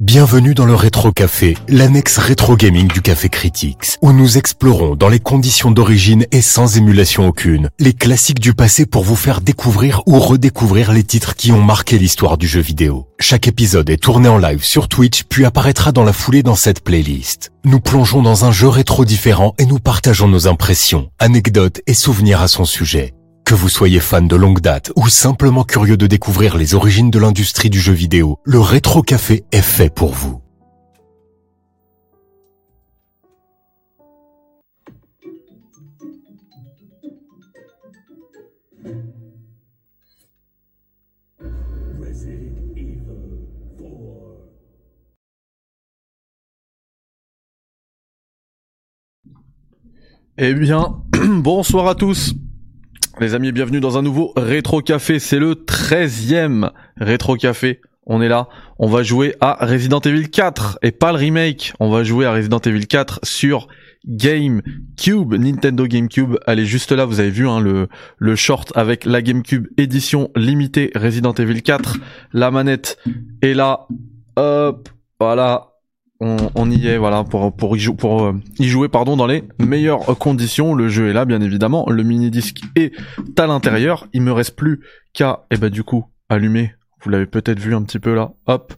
Bienvenue dans le Rétro Café, l'annexe rétro gaming du Café Critics, où nous explorons dans les conditions d'origine et sans émulation aucune, les classiques du passé pour vous faire découvrir ou redécouvrir les titres qui ont marqué l'histoire du jeu vidéo. Chaque épisode est tourné en live sur Twitch puis apparaîtra dans la foulée dans cette playlist. Nous plongeons dans un jeu rétro différent et nous partageons nos impressions, anecdotes et souvenirs à son sujet. Que vous soyez fan de longue date ou simplement curieux de découvrir les origines de l'industrie du jeu vidéo, le Rétro Café est fait pour vous. Eh bien, bonsoir à tous. Les amis, bienvenue dans un nouveau Rétro Café. C'est le 13e Rétro Café. On est là. On va jouer à Resident Evil 4 et pas le remake. On va jouer à Resident Evil 4 sur GameCube, Nintendo GameCube. Elle est juste là. Vous avez vu hein, le, le short avec la GameCube édition limitée Resident Evil 4. La manette est là. Hop. Voilà on, y est voilà pour pour y, pour euh, y jouer pardon dans les meilleures conditions. Le jeu est là bien évidemment. Le mini disque est à l'intérieur. Il me reste plus qu'à et eh ben du coup allumer. Vous l'avez peut-être vu un petit peu là. Hop.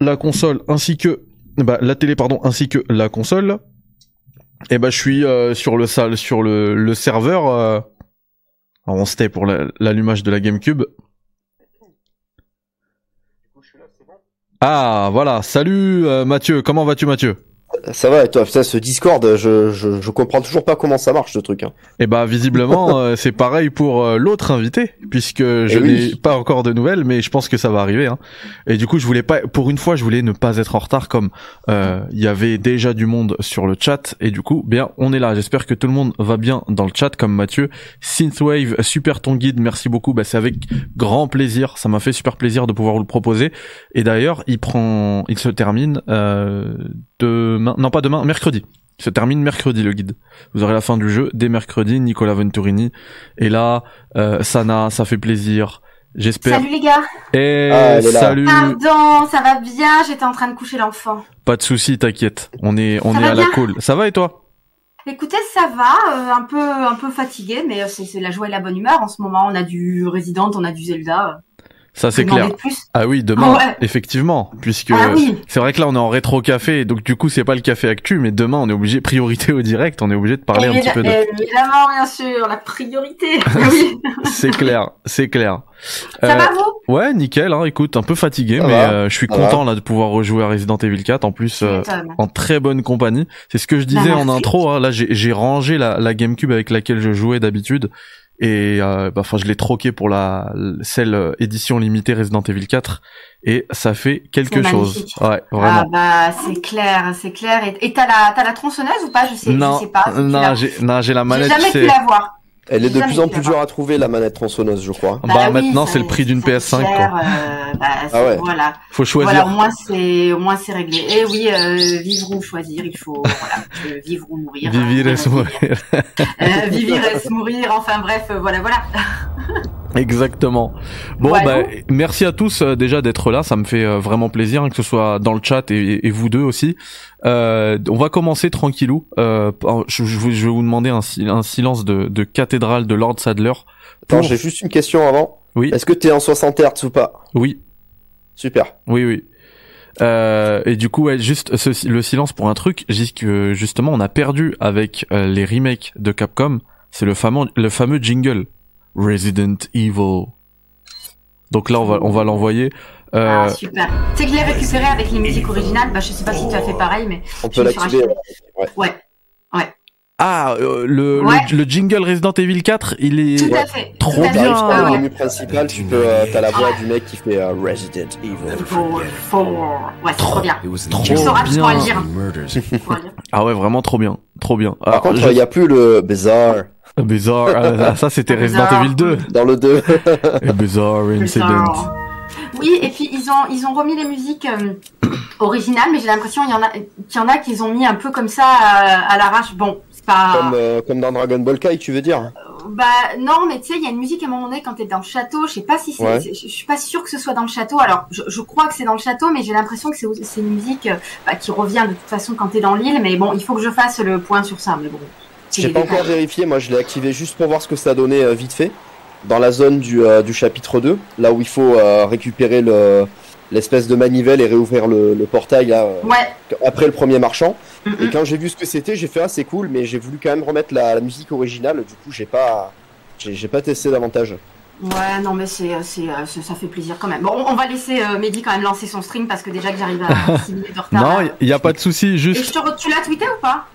La console ainsi que bah, la télé pardon ainsi que la console. Et eh ben je suis euh, sur le salle sur le, le serveur euh... Alors on c'était pour l'allumage de la GameCube Ah voilà, salut euh, Mathieu, comment vas-tu Mathieu? Ça va, et toi, ça, ce Discord, je, je, je, comprends toujours pas comment ça marche, ce truc. Hein. Et eh bah, visiblement, euh, c'est pareil pour euh, l'autre invité, puisque je eh n'ai pas encore de nouvelles, mais je pense que ça va arriver. Hein. Et du coup, je voulais pas, pour une fois, je voulais ne pas être en retard, comme euh, il y avait déjà du monde sur le chat, et du coup, bien, on est là. J'espère que tout le monde va bien dans le chat, comme Mathieu. Synthwave, super ton guide, merci beaucoup. Bah, c'est avec grand plaisir. Ça m'a fait super plaisir de pouvoir vous le proposer. Et d'ailleurs, il prend, il se termine non pas demain, mercredi. Il se termine mercredi le guide. Vous aurez la fin du jeu dès mercredi. Nicolas Venturini et là. Euh, Sana, ça fait plaisir. J'espère. Salut les gars. Et ah, salut. Pardon, ça va bien? J'étais en train de coucher l'enfant. Pas de souci, t'inquiète. On est on est à la cool. Ça va et toi? Écoutez, ça va, euh, un peu un peu fatigué, mais euh, c'est la joie et la bonne humeur. En ce moment, on a du Resident, on a du Zelda. Ça c'est clair. Ah oui, demain, effectivement, puisque ah c'est vrai que là on est en rétro café, donc du coup c'est pas le café actu, mais demain on est obligé priorité au direct, on est obligé de parler un petit peu de. Évidemment, bien sûr, la priorité. oui. c'est clair, c'est clair. Ça va euh, vous? Ouais, nickel. Hein, écoute, un peu fatigué, mais euh, je suis content là de pouvoir rejouer à Resident Evil 4. En plus, euh, en très bonne compagnie. C'est ce que je disais bah, en intro. Hein, là, j'ai rangé la, la GameCube avec laquelle je jouais d'habitude et euh, bah, enfin je l'ai troqué pour la celle euh, édition limitée Resident Evil 4 et ça fait quelque chose. Ouais, vraiment. Ah bah c'est clair, c'est clair. Et t'as la t'as la tronçonneuse ou pas? Je sais, non, je sais pas. Non, j'ai non j'ai la manette. J'ai jamais pu la voir. Elle est de plus en plus dure à trouver la manette tronçonneuse, je crois. Bah, bah maintenant c'est le prix d'une PS5 quoi. Euh, bah, ah ouais. Voilà. Faut choisir. Voilà, au moins c'est au moins c'est réglé. Et eh oui, euh, vivre ou choisir, il faut voilà, vivre ou mourir. Vivre et mourir. euh, vivre et mourir, enfin bref, euh, voilà voilà. Exactement. Bon, bah, merci à tous euh, déjà d'être là. Ça me fait euh, vraiment plaisir hein, que ce soit dans le chat et, et vous deux aussi. Euh, on va commencer tranquillou. Euh, je, je, vais vous demander un, un silence de, de, cathédrale de Lord Sadler. Attends, j'ai juste une question avant. Oui. Est-ce que t'es en 60 Hz ou pas? Oui. Super. Oui, oui. Euh, et du coup, ouais, juste ce, le silence pour un truc, que justement on a perdu avec les remakes de Capcom. C'est le fameux, le fameux jingle Resident Evil. Donc là, on va, on va l'envoyer. Euh... Ah, super. Tu sais que je l'ai récupéré avec les musiques originales. Bah, je sais pas si tu as fait pareil, mais. On peut l'activer. Ouais. ouais. ouais. Ah, euh, le, le, jingle Resident Evil 4, il est Tout à fait. trop bien. Ah, ouais. Le menu principal, tu peux, euh, t'as la voix du mec qui fait uh, Resident Evil. Ouais, c'est trop bien. Trop tu sauras bien. lire. ah ouais, vraiment trop bien, trop bien. Par contre, il je... y a plus le bizarre. Bizarre, ah, ça c'était Resident Evil 2. Dans le 2. Bizarre Incident. Oui, et puis ils ont ils ont remis les musiques euh, originales, mais j'ai l'impression qu'il y en a qu'il y en a qu'ils ont mis un peu comme ça à, l'arrache. Bon, c'est pas comme, euh, comme dans Dragon Ball Kai, tu veux dire Bah non, mais tu sais, il y a une musique à un moment donné quand t'es dans le château. Je sais pas si c'est, Ouais. je suis pas sûre que ce soit dans le château. Alors, je, je crois que c'est dans le château, mais j'ai l'impression que c'est, c'est une musique euh, bah, qui revient de toute façon quand t'es dans l'île. Mais bon, il faut que je fasse le point sur ça. Mais bon, J'ai pas encore vérifié, moi je l'ai activé juste pour voir ce que ça donnait euh, vite fait. Dans la zone du, euh, du chapitre 2, là où il faut euh, récupérer le l'espèce de manivelle et réouvrir le, le portail là, euh, Ouais. après le premier marchand. Et quand j'ai vu ce que c'était, j'ai fait ah c'est cool, mais j'ai voulu quand même remettre la, la musique originale. Du coup, j'ai pas j'ai j'ai pas testé davantage. Ouais, non, mais c'est, c'est, c'est- ça fait plaisir quand même. Bon, on va laisser euh, Mehdi quand même lancer son stream parce que déjà que j'arrive à 6 minutes de retard. Non, il y a pas de souci. Et Juste, je te re- tu l'as tweeté ou pas?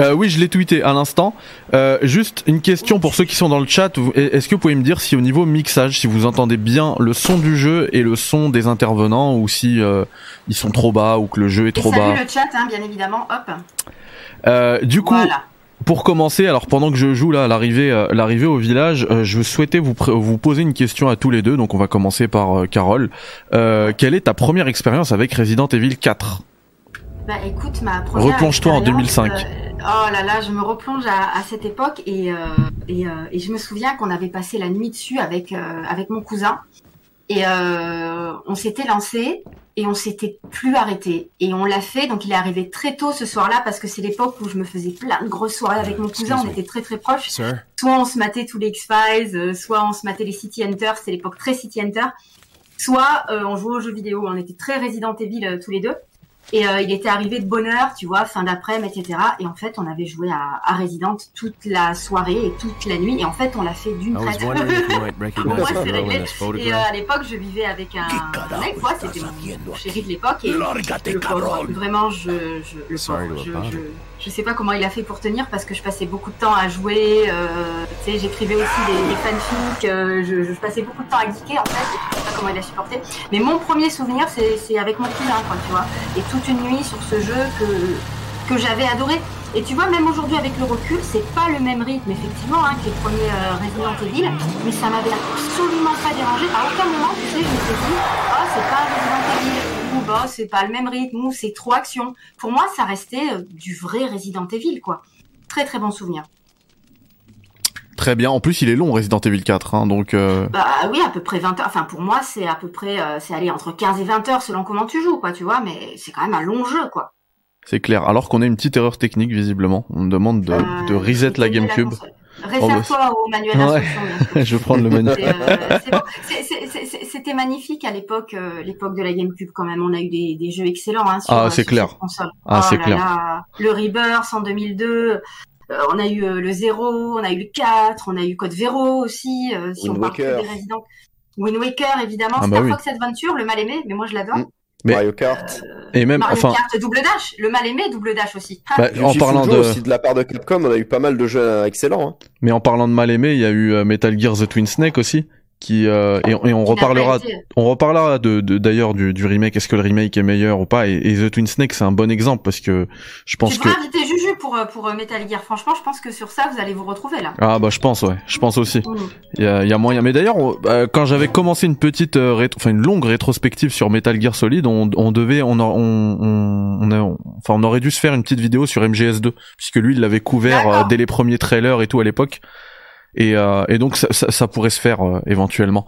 Euh, oui, je l'ai tweeté à l'instant. Euh, juste une question pour ceux qui sont dans le chat. Est-ce que vous pouvez me dire si au niveau mixage, si vous entendez bien le son du jeu et le son des intervenants, ou si euh, ils sont trop bas ou que le jeu est Et trop bas. salut le chat, hein, bien évidemment. Hop. Euh, du coup, voilà. Pour commencer, alors pendant que je joue là à l'arrivée, euh, l'arrivée au village, euh, je souhaitais vous vous poser une question à tous les deux. Donc on va commencer par Carole. Euh, quelle est ta première expérience avec Resident Evil 4 Bah écoute, ma première. Replonge-toi en expérience, 2005. euh, oh là là, je me replonge à, à cette époque et, euh, et, euh, et je me souviens qu'on avait passé la nuit dessus avec, euh, avec mon cousin. Et euh, on s'était lancé et on s'était plus arrêté. Et on l'a fait, donc il est arrivé très tôt ce soir-là parce que c'est l'époque où je me faisais plein de grosses soirées avec mon cousin. On était très très proches. Sir? Soit on se matait tous les X-Files, euh, soit on se matait les City Hunter, c'était l'époque très City Hunter. Soit euh, on jouait aux jeux vidéo, on était très Resident Evil euh, tous les deux. Et euh, il était arrivé de bonne heure, tu vois, fin d'après-midi, etc. Et en fait, on avait joué à, à Resident toute la soirée et toute la nuit. Et en fait, on l'a fait d'une traite. moi, c'est réglé. Et euh, à l'époque, je vivais avec un, un mec, quoi, c'était mon, chéri de l'époque. Et le pauvre, vraiment, je, je, le pauvre, je, je, je sais pas comment il a fait pour tenir parce que je passais beaucoup de temps à jouer. Euh, tu sais, j'écrivais aussi des, des fanfics. euh, je, je passais beaucoup de temps à geeker en fait. Je sais pas comment il a supporté. Mais mon premier souvenir, c'est c'est avec mon cousin, quoi, tu vois. Et toute une nuit sur ce jeu que que j'avais adoré. Et tu vois, même aujourd'hui avec le recul, c'est pas le même rythme effectivement hein, que les premiers euh, Resident Evil, mais ça m'avait absolument pas dérangé. À aucun moment, tu sais, je me suis dit, ah c'est pas Resident Evil, ou bah c'est pas le même rythme, ou c'est trop action. Pour moi, ça restait euh, du vrai Resident Evil, quoi. Très très bon souvenir. Très bien. En plus, il est long Resident Evil 4, hein, donc euh, Bah oui, à peu près 20 heures. Enfin, pour moi, c'est à peu près, euh, c'est aller entre 15 et 20 heures selon comment tu joues, quoi, tu vois, mais c'est quand même un long jeu, quoi. c'est clair. Alors qu'on a une petite erreur technique visiblement. On me demande de, Euh, de reset la GameCube. Réfère-toi au manuel Ouais. je vais prendre le menu. C'est, euh, C'était magnifique à l'époque, euh, l'époque de la GameCube quand même. On a eu des, des jeux excellents hein, sur, Ah, euh, c'est clair. console. Ah, Oh c'est clair. là. Le Rebirth en 2002. Euh, on a eu euh, le 0, on a eu le 4, on a eu Code Vero aussi. euh, si Wind on parle que Waker. des. Wind Waker évidemment. Ah, Star bah oui. Fox Adventure, le mal aimé, mais moi je l'adore. Mm. Mais- Mario Kart. Et même, Mario enfin, Kart double dash, le mal aimé double dash aussi. Ah, bah, en Yuji parlant Fujo de, aussi de la part de Capcom, on a eu pas mal de jeux euh, excellents. hein. mais en parlant de mal aimé, il y a eu euh, Metal Gear The Twin Snake aussi, qui euh, et, et on reparlera On reparlera de de- d'ailleurs du, du remake. Est-ce que le remake est meilleur ou pas et, et The Twin Snake c'est un bon exemple parce que je pense Tu que inviter Juju pour, euh, pour euh, Metal Gear. Franchement, je pense que sur ça, vous allez vous retrouver là. ah bah je pense ouais, je pense aussi. Mm. Il y a, il y a moyen. Mais d'ailleurs, euh, quand j'avais commencé une petite, euh, rétro- enfin une longue rétrospective sur Metal Gear Solid, on, on devait, on, a- on, on, on enfin on aurait dû se faire une petite vidéo sur MGS2 puisque lui il l'avait couvert euh, dès les premiers trailers et tout à l'époque. Et, euh, et donc ça, ça, ça pourrait se faire euh, éventuellement.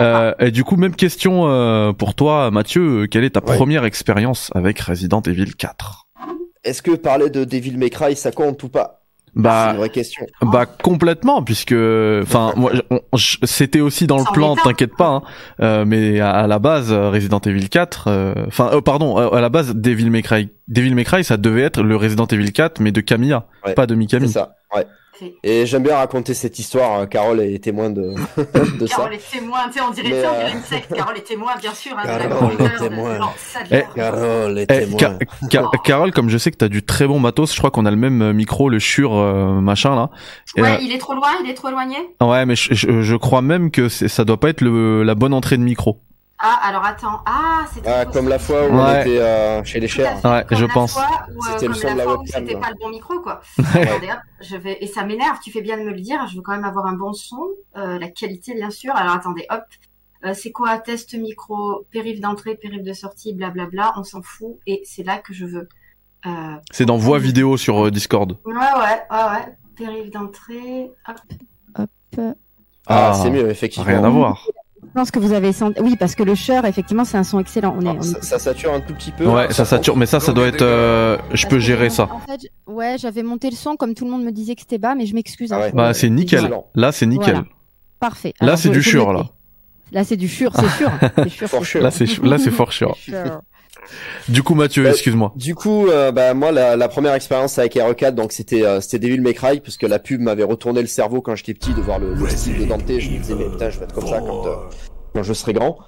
Euh, et du coup, même question euh, pour toi, Mathieu. Quelle est ta Ouais. première expérience avec Resident Evil 4 Est-ce que parler de Devil May Cry, ça compte ou pas? C'est Bah, une vraie question. Bah complètement puisque enfin moi c'était aussi dans le plan t'inquiète pas hein. Euh, mais à, à la base Resident Evil 4 euh, enfin euh, pardon euh, à la base Devil May Cry Devil May Cry ça devait être le Resident Evil 4 mais de Camilla Ouais. pas de C'est Mikami ça, ouais. Et j'aime bien raconter cette histoire. hein. Carole est témoin de, de ça. Carole est témoin, tu sais, on dirait, tu on euh, dirait une secte. Carole est témoin, bien sûr. Hein, de la Carole grandeur, est de- témoin. Eh, Carole est Ca- Ca- Carole comme je sais que t'as du très bon matos je crois qu'on a le même euh, micro le Shure euh, machin là Ouais, euh, il est trop loin, il est trop éloigné. ouais mais je, je, je crois même que ça doit pas être le, la bonne entrée de micro Ah, alors attends. Ah, c'était. Ah, comme la fois où on Ouais. était euh, chez les chers. Ouais, Comme je la pense. euh, C'était le son la de la fois où webcam, C'était pas le bon micro, quoi. Attendez, hop, je vais et ça m'énerve. Tu fais bien de me le dire. Je veux quand même avoir un bon son, euh, la qualité bien sûr. Alors attendez, hop. Euh, c'est quoi test micro, périph d'entrée, périph de sortie, blablabla. On s'en fout et c'est là que je veux. Euh, c'est dans voix vidéo sur euh, Discord Ouais, ouais, ouais, ouais. Périph d'entrée, hop. Ah, Ah, c'est mieux, effectivement. Rien à voir. Je pense que vous avez senti. Oui, parce que le Shure, effectivement, c'est un son excellent. On est, Alors, on ça, est- ça sature un tout petit peu. Ouais, ça sature, mais ça, ça doit être. euh, je peux gérer ça. En fait, j- ouais, j'avais monté le son comme tout le monde me disait que c'était bas, mais je m'excuse. Ah hein, ouais. faut- Bah, c'est nickel. Là, c'est nickel. Voilà. Parfait. Là, c'est du le là. Là, c'est du Shure, c'est sûr. C'est sûr. For c'est sure. Là, c'est là, c'est fort sûr. Du coup, Mathieu, Ouais. excuse-moi. Du coup, euh, bah moi la, la première expérience avec RE4, donc c'était euh, c'était Devil May Cry, parce que la pub m'avait retourné le cerveau quand j'étais petit de voir le, le style de Dante. Je me disais mais putain, je vais être comme ça quand euh, quand je serai grand.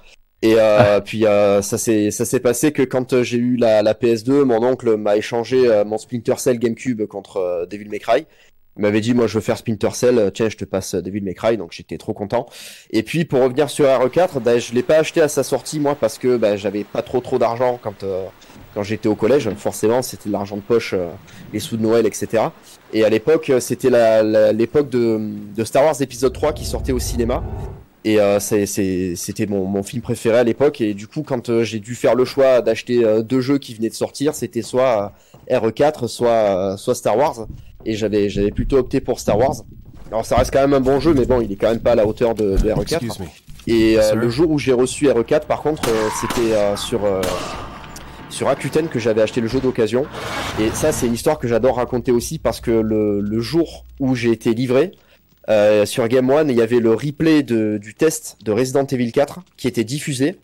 Et euh, puis euh, ça s'est ça s'est passé que quand euh, j'ai eu la, la PS2, mon oncle m'a échangé euh, mon Splinter Cell GameCube contre euh, Devil May Cry. Il m'avait dit moi je veux faire Splinter Cell, euh, tiens je te passe euh, May Cry, donc j'étais trop content. Et puis pour revenir sur RE4, bah, je l'ai pas acheté à sa sortie moi parce que bah, j'avais pas trop trop d'argent quand euh, quand j'étais au collège. Forcément c'était de l'argent de poche, les sous de Noël, etc. Et à l'époque c'était la- la- l'époque de, de Star Wars épisode 3 qui sortait au cinéma. Et euh, c'était mon, mon film préféré à l'époque. Et du coup, quand euh, j'ai dû faire le choix d'acheter euh, deux jeux qui venaient de sortir, c'était soit euh, RE4, soit, soit Star Wars. Et j'avais j'avais plutôt opté pour Star Wars. Alors ça reste quand même un bon jeu, mais bon, il est quand même pas à la hauteur de, de RE4. Excuse me. Et euh, le jour où j'ai reçu RE4, par contre, euh, c'était euh, sur euh, sur Rakuten que j'avais acheté le jeu d'occasion. Et ça, c'est une histoire que j'adore raconter aussi parce que le, le jour où j'ai été livré euh, sur Game One, il y avait le replay de, du test de Resident Evil 4 qui était diffusé.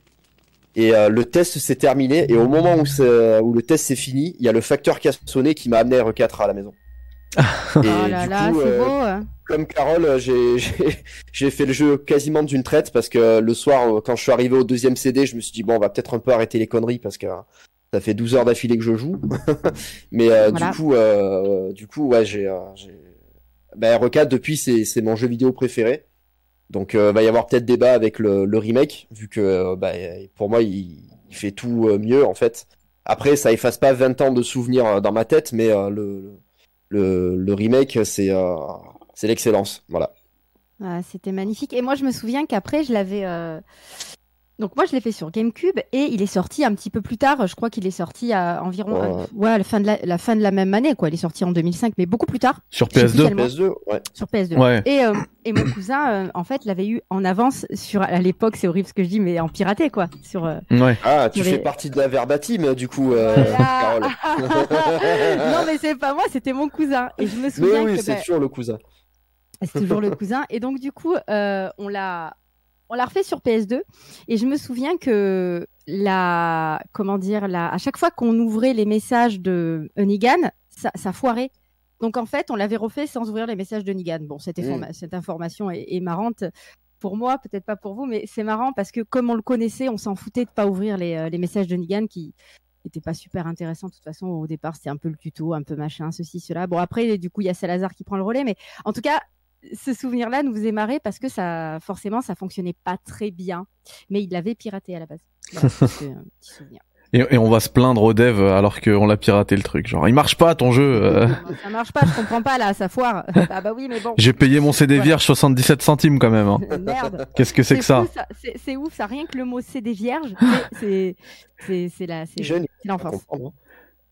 Et euh, le test s'est terminé et au moment où, c'est- où le test s'est fini, il y a le facteur qui a sonné qui m'a amené RE4 à la maison. Et Oh là du là, coup, c'est euh, beau. hein. comme Carole, euh, j'ai j'ai- j'ai fait le jeu quasiment d'une traite parce que le soir, quand je suis arrivé au deuxième CD, je me suis dit bon, on va peut-être un peu arrêter les conneries parce que ça fait 12 heures d'affilée que je joue. Mais euh, Voilà. du coup, euh, du coup, ouais, j'ai, j'ai- bah, RE4 depuis c'est mon jeu vidéo préféré. Donc, euh, va y avoir peut-être débat avec le, remake vu que euh, bah, pour moi, il, fait tout euh, mieux en fait. Après, ça efface pas 20 ans de souvenirs euh, dans ma tête, mais le, remake, c'est c'est l'excellence. Voilà. Ah, C'était magnifique. Et moi, je me souviens qu'après, je l'avais. Donc, moi, je l'ai fait sur GameCube et il est sorti un petit peu plus tard. Je crois qu'il est sorti à environ. Ouais. euh, ouais, à la fin, de la... la fin de la même année, quoi. Il est sorti en 2005, mais beaucoup plus tard, Sur Je sais plus PS2. quel- Tellement. PS2, ouais. sur PS2. Ouais. Et, euh, et mon cousin, euh, en fait, l'avait eu en avance sur. À l'époque, c'est horrible ce que je dis, mais en piraté, quoi. Sur. euh, Ouais. Ah, tu fais partie de la verbatim, du coup, euh. Carole. non, mais c'est pas moi, c'était mon cousin. Et je me Mais souviens oui, que. c'est bah, toujours le cousin. C'est toujours le cousin. Et donc, du coup, euh, on l'a. On l'a refait sur PS2 et je me souviens que la comment dire la à chaque fois qu'on ouvrait les messages de Nigan, ça, ça foirait. Donc en fait, on l'avait refait sans ouvrir les messages de Nigan. Bon, cette, informa- cette information est, est marrante pour moi, peut-être pas pour vous, mais c'est marrant parce que comme on le connaissait, on s'en foutait de pas ouvrir les, euh, les messages de Nigan qui n'étaient pas super intéressants. De toute façon, au départ, c'était un peu le tuto, un peu machin, ceci, cela. Bon, après, du coup, il y a Salazar qui prend le relais, mais en tout cas, ce souvenir-là nous faisait marrer parce que ça, forcément, ça fonctionnait pas très bien, mais il l'avait piraté à la base. Voilà, c'est un petit souvenir. Et, et on va se plaindre au dev alors qu'on l'a piraté le truc. Genre, il marche pas ton jeu. euh. Ça marche pas, je comprends pas là, ça foire. Ah bah oui, mais bon. J'ai payé mon CD Ouais. vierge 77 centimes quand même. hein. Merde. Qu'est-ce que c'est que ça fou, C'est c'est ouf, ça rien que le mot CD vierge, c'est la c'est l'enfance.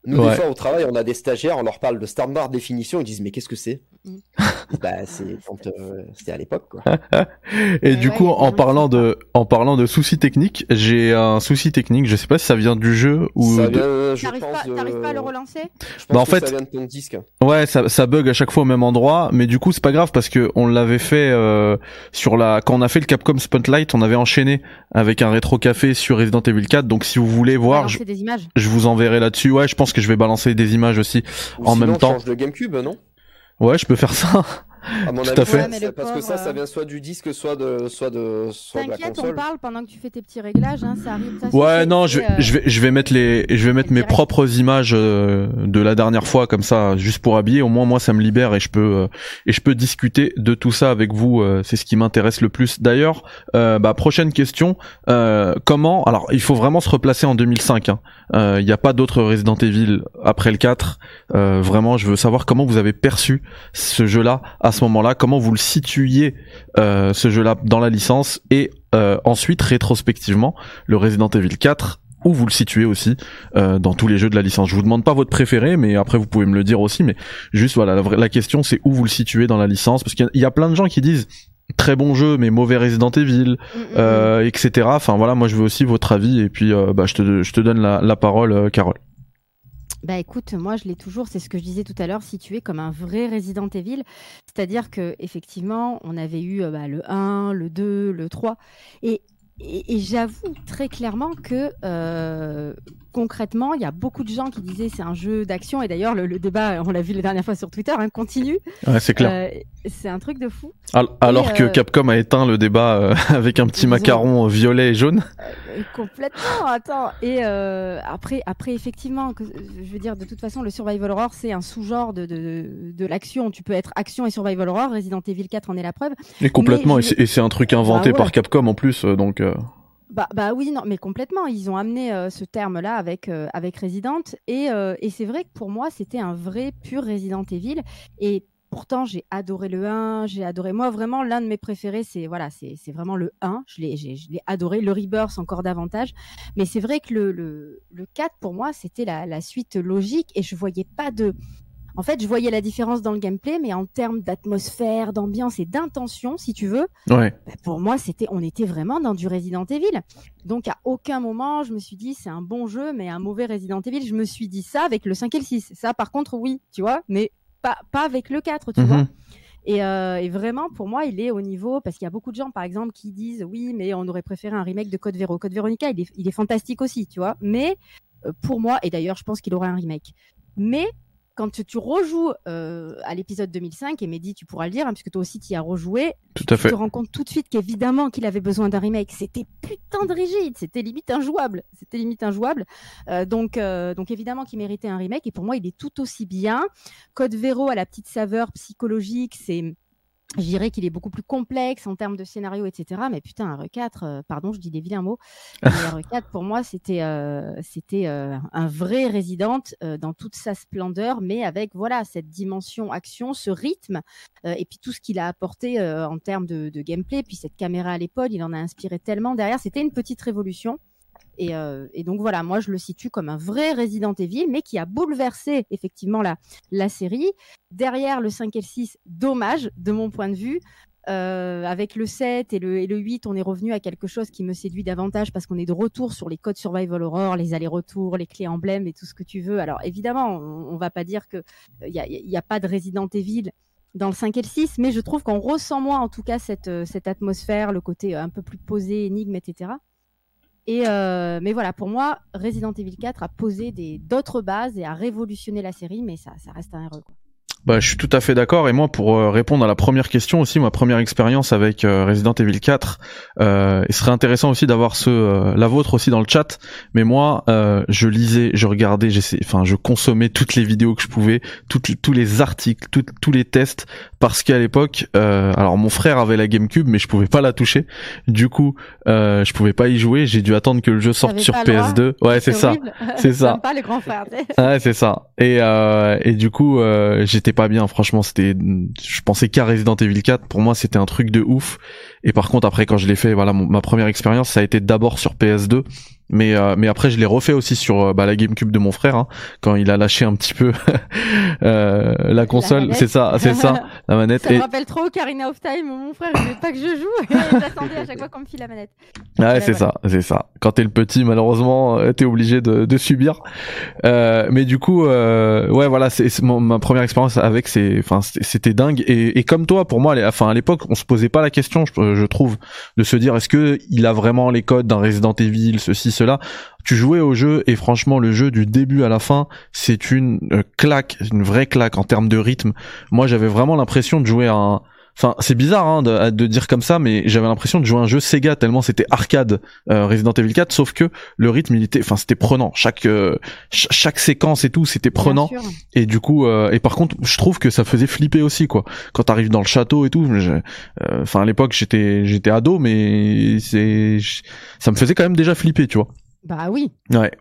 Nous, Ouais. des fois, au travail, on a des stagiaires, on leur parle de standard définition, ils disent, mais qu'est-ce que c'est Mm. Bah, c'est quand euh, c'était à l'époque, quoi. Et Mais du ouais, coup, en parlant de, en parlant de soucis techniques, j'ai un souci technique. Je sais pas si ça vient du jeu ou. ça de- vient, je T'arrives pas, t'arrives pas à le de- relancer Je pense Bah, en que fait- ça vient de ton disque. Ouais, ça, ça bug à chaque fois au même endroit, mais du coup c'est pas grave parce que on l'avait fait euh, sur la quand on a fait le Capcom Spotlight, on avait enchaîné avec un rétro café sur Resident Evil 4. Donc si vous voulez voir, je, Balancer des images. je vous enverrai là-dessus. Ouais, je pense que je vais balancer des images aussi. Ou En sinon, même temps. change de GameCube, non? Ouais, je peux faire ça. À mon Tout avis, à fait. ouais, parce que ça, ça euh, vient soit du disque, soit de, soit de, soit de la T'inquiète, on console. parle pendant que tu fais tes petits réglages, hein, ça arrive. façon, Ouais, non, je euh, je vais, je vais mettre les, je vais mettre mes direct. propres images euh, de la dernière fois comme ça, juste pour habiller. Au moins, moi, ça me libère et je peux, euh, et je peux discuter de tout ça avec vous. euh, c'est ce qui m'intéresse le plus. D'ailleurs, euh, bah, prochaine question. Euh, comment Alors, il faut vraiment se replacer en 2005. hein. Euh, Il n'y a pas d'autres Resident Evil après le 4. Euh, vraiment, je veux savoir comment vous avez perçu ce jeu-là à ce moment-là. Comment vous le situiez euh, ce jeu-là dans la licence et euh, ensuite rétrospectivement le Resident Evil 4 où vous le situez aussi euh, dans tous les jeux de la licence. Je vous demande pas votre préféré, mais après vous pouvez me le dire aussi. Mais juste voilà, la, la question c'est où vous le situez dans la licence, parce qu'il y a- il y, a plein de gens qui disent très bon jeu mais mauvais Resident Evil, Mm, mm, euh, etc. Enfin voilà, moi je veux aussi votre avis et puis euh, bah, je, te, je te donne la, la parole, euh, Carole. Bah écoute, moi je l'ai toujours, c'est ce que je disais tout à l'heure, situé comme un vrai Resident Evil. C'est-à-dire que effectivement, on avait eu euh, bah, le 1, le 2, le 3. Et, j'avoue très clairement que euh, concrètement, il y a beaucoup de gens qui disaient c'est un jeu d'action. Et d'ailleurs, le, le débat, on l'a vu la dernière fois sur Twitter, hein, continue. Ouais, c'est clair. Euh, c'est un truc de fou. Al- Alors que euh, Capcom a éteint le débat euh, avec un petit Ils ont- macaron violet et jaune. Complètement, attends. Et après, après, effectivement, que, je veux dire, de toute façon, le survival horror, c'est un sous-genre de, de, de l'action. Tu peux être action et survival horror. Resident Evil 4 en est la preuve. Et complètement, et c'est- et c'est un truc inventé Bah ouais. par Capcom en plus, donc Bah, bah oui, non, mais complètement. Ils ont amené euh, ce terme-là avec, euh, avec Resident. Et, euh, et c'est vrai que pour moi, c'était un vrai pur Resident Evil. Et pourtant, j'ai adoré le 1. J'ai adoré. Moi, vraiment, l'un de mes préférés, c'est voilà, c'est vraiment le 1. Je l'ai j'ai- je l'ai adoré. Le Rebirth, encore davantage. Mais c'est vrai que le, le, le 4, pour moi, c'était la, la suite logique. Et je voyais pas de. En fait, je voyais la différence dans le gameplay, mais en termes d'atmosphère, d'ambiance et d'intention, si tu veux, ouais. bah, pour moi, c'était, on était vraiment dans du Resident Evil. Donc, à aucun moment, je me suis dit, c'est un bon jeu, mais un mauvais Resident Evil. Je me suis dit ça avec le 5 et le 6. Ça, par contre, oui, tu vois, mais pas, pas avec le 4, tu Mhm. vois. Et, euh, et vraiment, pour moi, il est au niveau, parce qu'il y a beaucoup de gens, par exemple, qui disent, oui, mais on aurait préféré un remake de Code Vero. Code Veronica, il est, il est fantastique aussi, tu vois. Mais, euh, pour moi, et d'ailleurs, je pense qu'il aurait un remake. Mais, quand tu, tu rejoues euh, à l'épisode 2005, et Mehdi, tu pourras le dire, hein, puisque toi aussi tu y as rejoué, Tout à tu fait. te rends compte tout de suite qu'évidemment qu'il avait besoin d'un remake. C'était putain de rigide, c'était limite injouable. C'était limite injouable. Euh, donc, euh, donc évidemment qu'il méritait un remake. Et pour moi, il est tout aussi bien. Code Vero a la petite saveur psychologique. C'est je dirais qu'il est beaucoup plus complexe en termes de scénario, etc. Mais putain, un RE4, euh, pardon, je dis des vilains mots. Mais RE4, pour moi, c'était euh, c'était euh, un vrai Resident euh, dans toute sa splendeur, mais avec voilà cette dimension action, ce rythme, euh, et puis tout ce qu'il a apporté euh, en termes de, de gameplay. Puis cette caméra à l'épaule, il en a inspiré tellement derrière. C'était une petite révolution. Et, euh, et donc voilà, moi je le situe comme un vrai Resident Evil, mais qui a bouleversé effectivement la, série. Derrière le 5 et le 6, dommage de mon point de vue. Euh, avec le 7 et le, et le 8, on est revenu à quelque chose qui me séduit davantage parce qu'on est de retour sur les codes survival horror, les allers-retours, les clés emblèmes et tout ce que tu veux. Alors évidemment, on, on va pas dire que il y a, pas de Resident Evil dans le 5 et le 6, mais je trouve qu'on ressent moins en tout cas euh, cette atmosphère, le côté un peu plus posé, énigme, etc. Et euh, mais voilà, pour moi, Resident Evil 4 a posé d'autres bases et a révolutionné la série, mais ça, ça reste un héros. Quoi. Bah, je suis tout à fait d'accord. Et moi, pour euh, répondre à la première question aussi, ma première expérience avec euh, Resident Evil 4, euh, il serait intéressant aussi d'avoir ce euh, la vôtre aussi dans le chat. Mais moi, euh, je lisais, je regardais, enfin, je consommais toutes les vidéos que je pouvais, toutes, tous les articles, tout- tous les tests, parce qu'à l'époque, euh, alors mon frère avait la GameCube, mais je pouvais pas la toucher. Du coup, euh, je pouvais pas y jouer. J'ai dû attendre que le jeu sorte sur pas le droit PS2. Ouais, c'est ça. C'est ça. Pas les grands frères. tu sais. Ouais, c'est ça. Et euh, et du coup, euh, j'étais pas bien. Franchement, c'était, je pensais qu'à Resident Evil 4. Pour moi, c'était un truc de ouf. Et par contre, après, quand je l'ai fait, voilà, mon- ma première expérience, ça a été d'abord sur PS2. Mais euh, mais après, je l'ai refait aussi sur euh, bah, la GameCube de mon frère hein, quand il a lâché un petit peu euh, la console. C'est ça, c'est ça, la manette. Ça Et me rappelle trop Karina of Time, mon frère, il voulait pas que je joue. J'attendais à chaque fois qu'on me file la manette. Ouais, Ouais, c'est voilà. ça, c'est ça. Quand t'es le petit, malheureusement, euh, t'es obligé de, de subir. Euh, mais du coup, euh, ouais, voilà, c'est ma première expérience avec, c'est, enfin, c'était dingue. Et, et comme toi, pour moi, enfin, à l'époque, on se posait pas la question, je, je trouve, de se dire est-ce que il a vraiment les codes d'un Resident Evil, ceci, Tu jouais au jeu et franchement, le jeu du début à la fin, c'est une euh, claque, une vraie claque en termes de rythme. Moi, j'avais vraiment l'impression de jouer à un Enfin, c'est bizarre hein, de, de dire comme ça, mais j'avais l'impression de jouer à un jeu Sega tellement c'était arcade euh, Resident Evil 4, sauf que le rythme il était, enfin c'était prenant. Chaque euh, ch- chaque séquence et tout, c'était prenant. Et du coup, euh, et par contre, je trouve que ça faisait flipper aussi quoi. Quand t'arrives dans le château et tout, euh, enfin à l'époque j'étais j'étais ado, mais c'est ça me faisait quand même déjà flipper, tu vois. Bah oui. Ouais.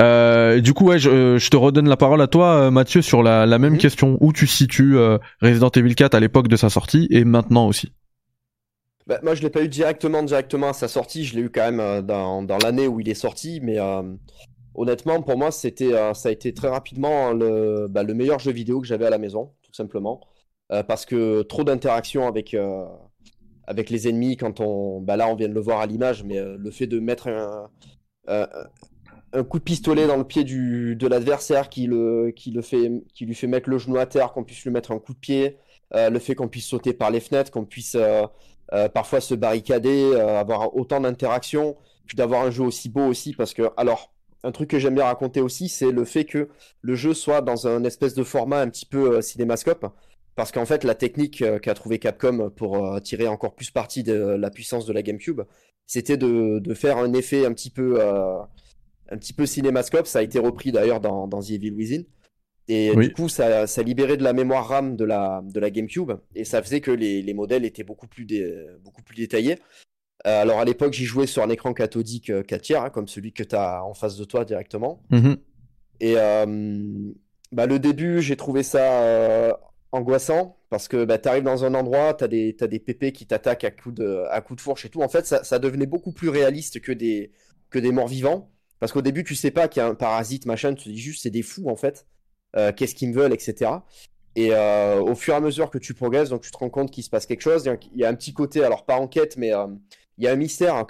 Euh, du coup, ouais, je, euh, je te redonne la parole à toi, euh, Mathieu, sur la, la même Mhm. question. Où tu situes euh, Resident Evil 4 à l'époque de sa sortie et maintenant aussi? Bah, moi, je l'ai pas eu directement, directement à sa sortie. Je l'ai eu quand même euh, dans, dans l'année où il est sorti. Mais euh, honnêtement, pour moi, c'était, euh, ça a été très rapidement le, bah, le meilleur jeu vidéo que j'avais à la maison, tout simplement. parce que trop d'interactions avec avec les ennemis quand on bah là on vient de le voir à l'image mais le fait de mettre un, un coup de pistolet dans le pied du, de l'adversaire qui, le, qui, le fait, qui lui fait mettre le genou à terre, qu'on puisse lui mettre un coup de pied, euh, le fait qu'on puisse sauter par les fenêtres, qu'on puisse euh, euh, parfois se barricader, avoir autant d'interactions, puis d'avoir un jeu aussi beau aussi, parce que, alors, un truc que j'aime bien raconter aussi, c'est le fait que le jeu soit dans un espèce de format un petit peu cinémascope, parce qu'en fait, la technique qu'a trouvé Capcom pour tirer encore plus parti de la puissance de la GameCube, c'était de, de, faire un effet un petit peu un petit peu cinémascope. Ça a été repris d'ailleurs dans, dans The Evil Within. Et du coup, ça, ça, libérait de la mémoire RAM de la, de la GameCube. Et ça faisait que les, les modèles étaient beaucoup plus, beaucoup plus détaillés. Euh, alors à l'époque, j'y jouais sur un écran cathodique 4 euh, tiers, hein, comme celui que tu as en face de toi directement. Mhm. Et euh, bah, le début, j'ai trouvé ça angoissant parce que bah, tu arrives dans un endroit, tu as des, as des pépés qui t'attaquent à coups de, à coup de fourche et tout. En fait, ça, ça, devenait beaucoup plus réaliste que des, que des morts vivants. Parce qu'au début, tu sais pas qu'il y a un parasite, machin, tu te dis juste c'est des fous en fait. Euh, qu'est-ce qu'ils me veulent, etc. Et euh, au fur et à mesure que tu progresses, donc tu te rends compte qu'il se passe quelque chose. Il y a un petit côté, alors pas enquête, mais euh, il y a un mystère hein,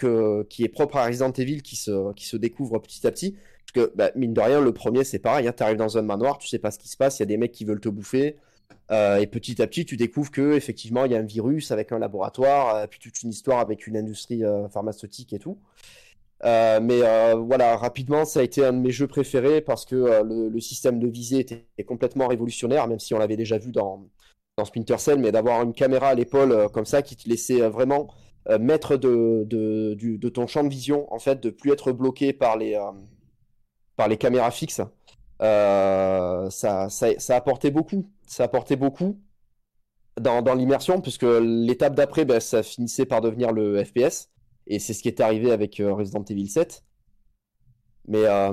qui est propre à Resident Evil qui se, qui se découvre petit à petit. Parce que, bah, mine de rien, le premier, c'est pareil. Hein, tu arrives dans un manoir, tu sais pas ce qui se passe, il y a des mecs qui veulent te bouffer. et petit à petit, tu découvres que effectivement, il y a un virus avec un laboratoire, puis toute une histoire avec une industrie pharmaceutique et tout. Euh, mais euh, voilà, rapidement, ça a été un de mes jeux préférés parce que euh, le, système de visée était, complètement révolutionnaire, même si on l'avait déjà vu dans, dans Splinter Cell, mais d'avoir une caméra à l'épaule comme ça qui te laissait vraiment mettre de, ton champ de vision, en fait, de plus être bloqué par les, caméras fixes. ça, ça, ça apportait beaucoup. Ça apportait beaucoup dans, dans l'immersion, puisque l'étape d'après, ben, ça finissait par devenir le FPS. Et c'est ce qui est arrivé avec euh, Resident Evil 7. Mais euh,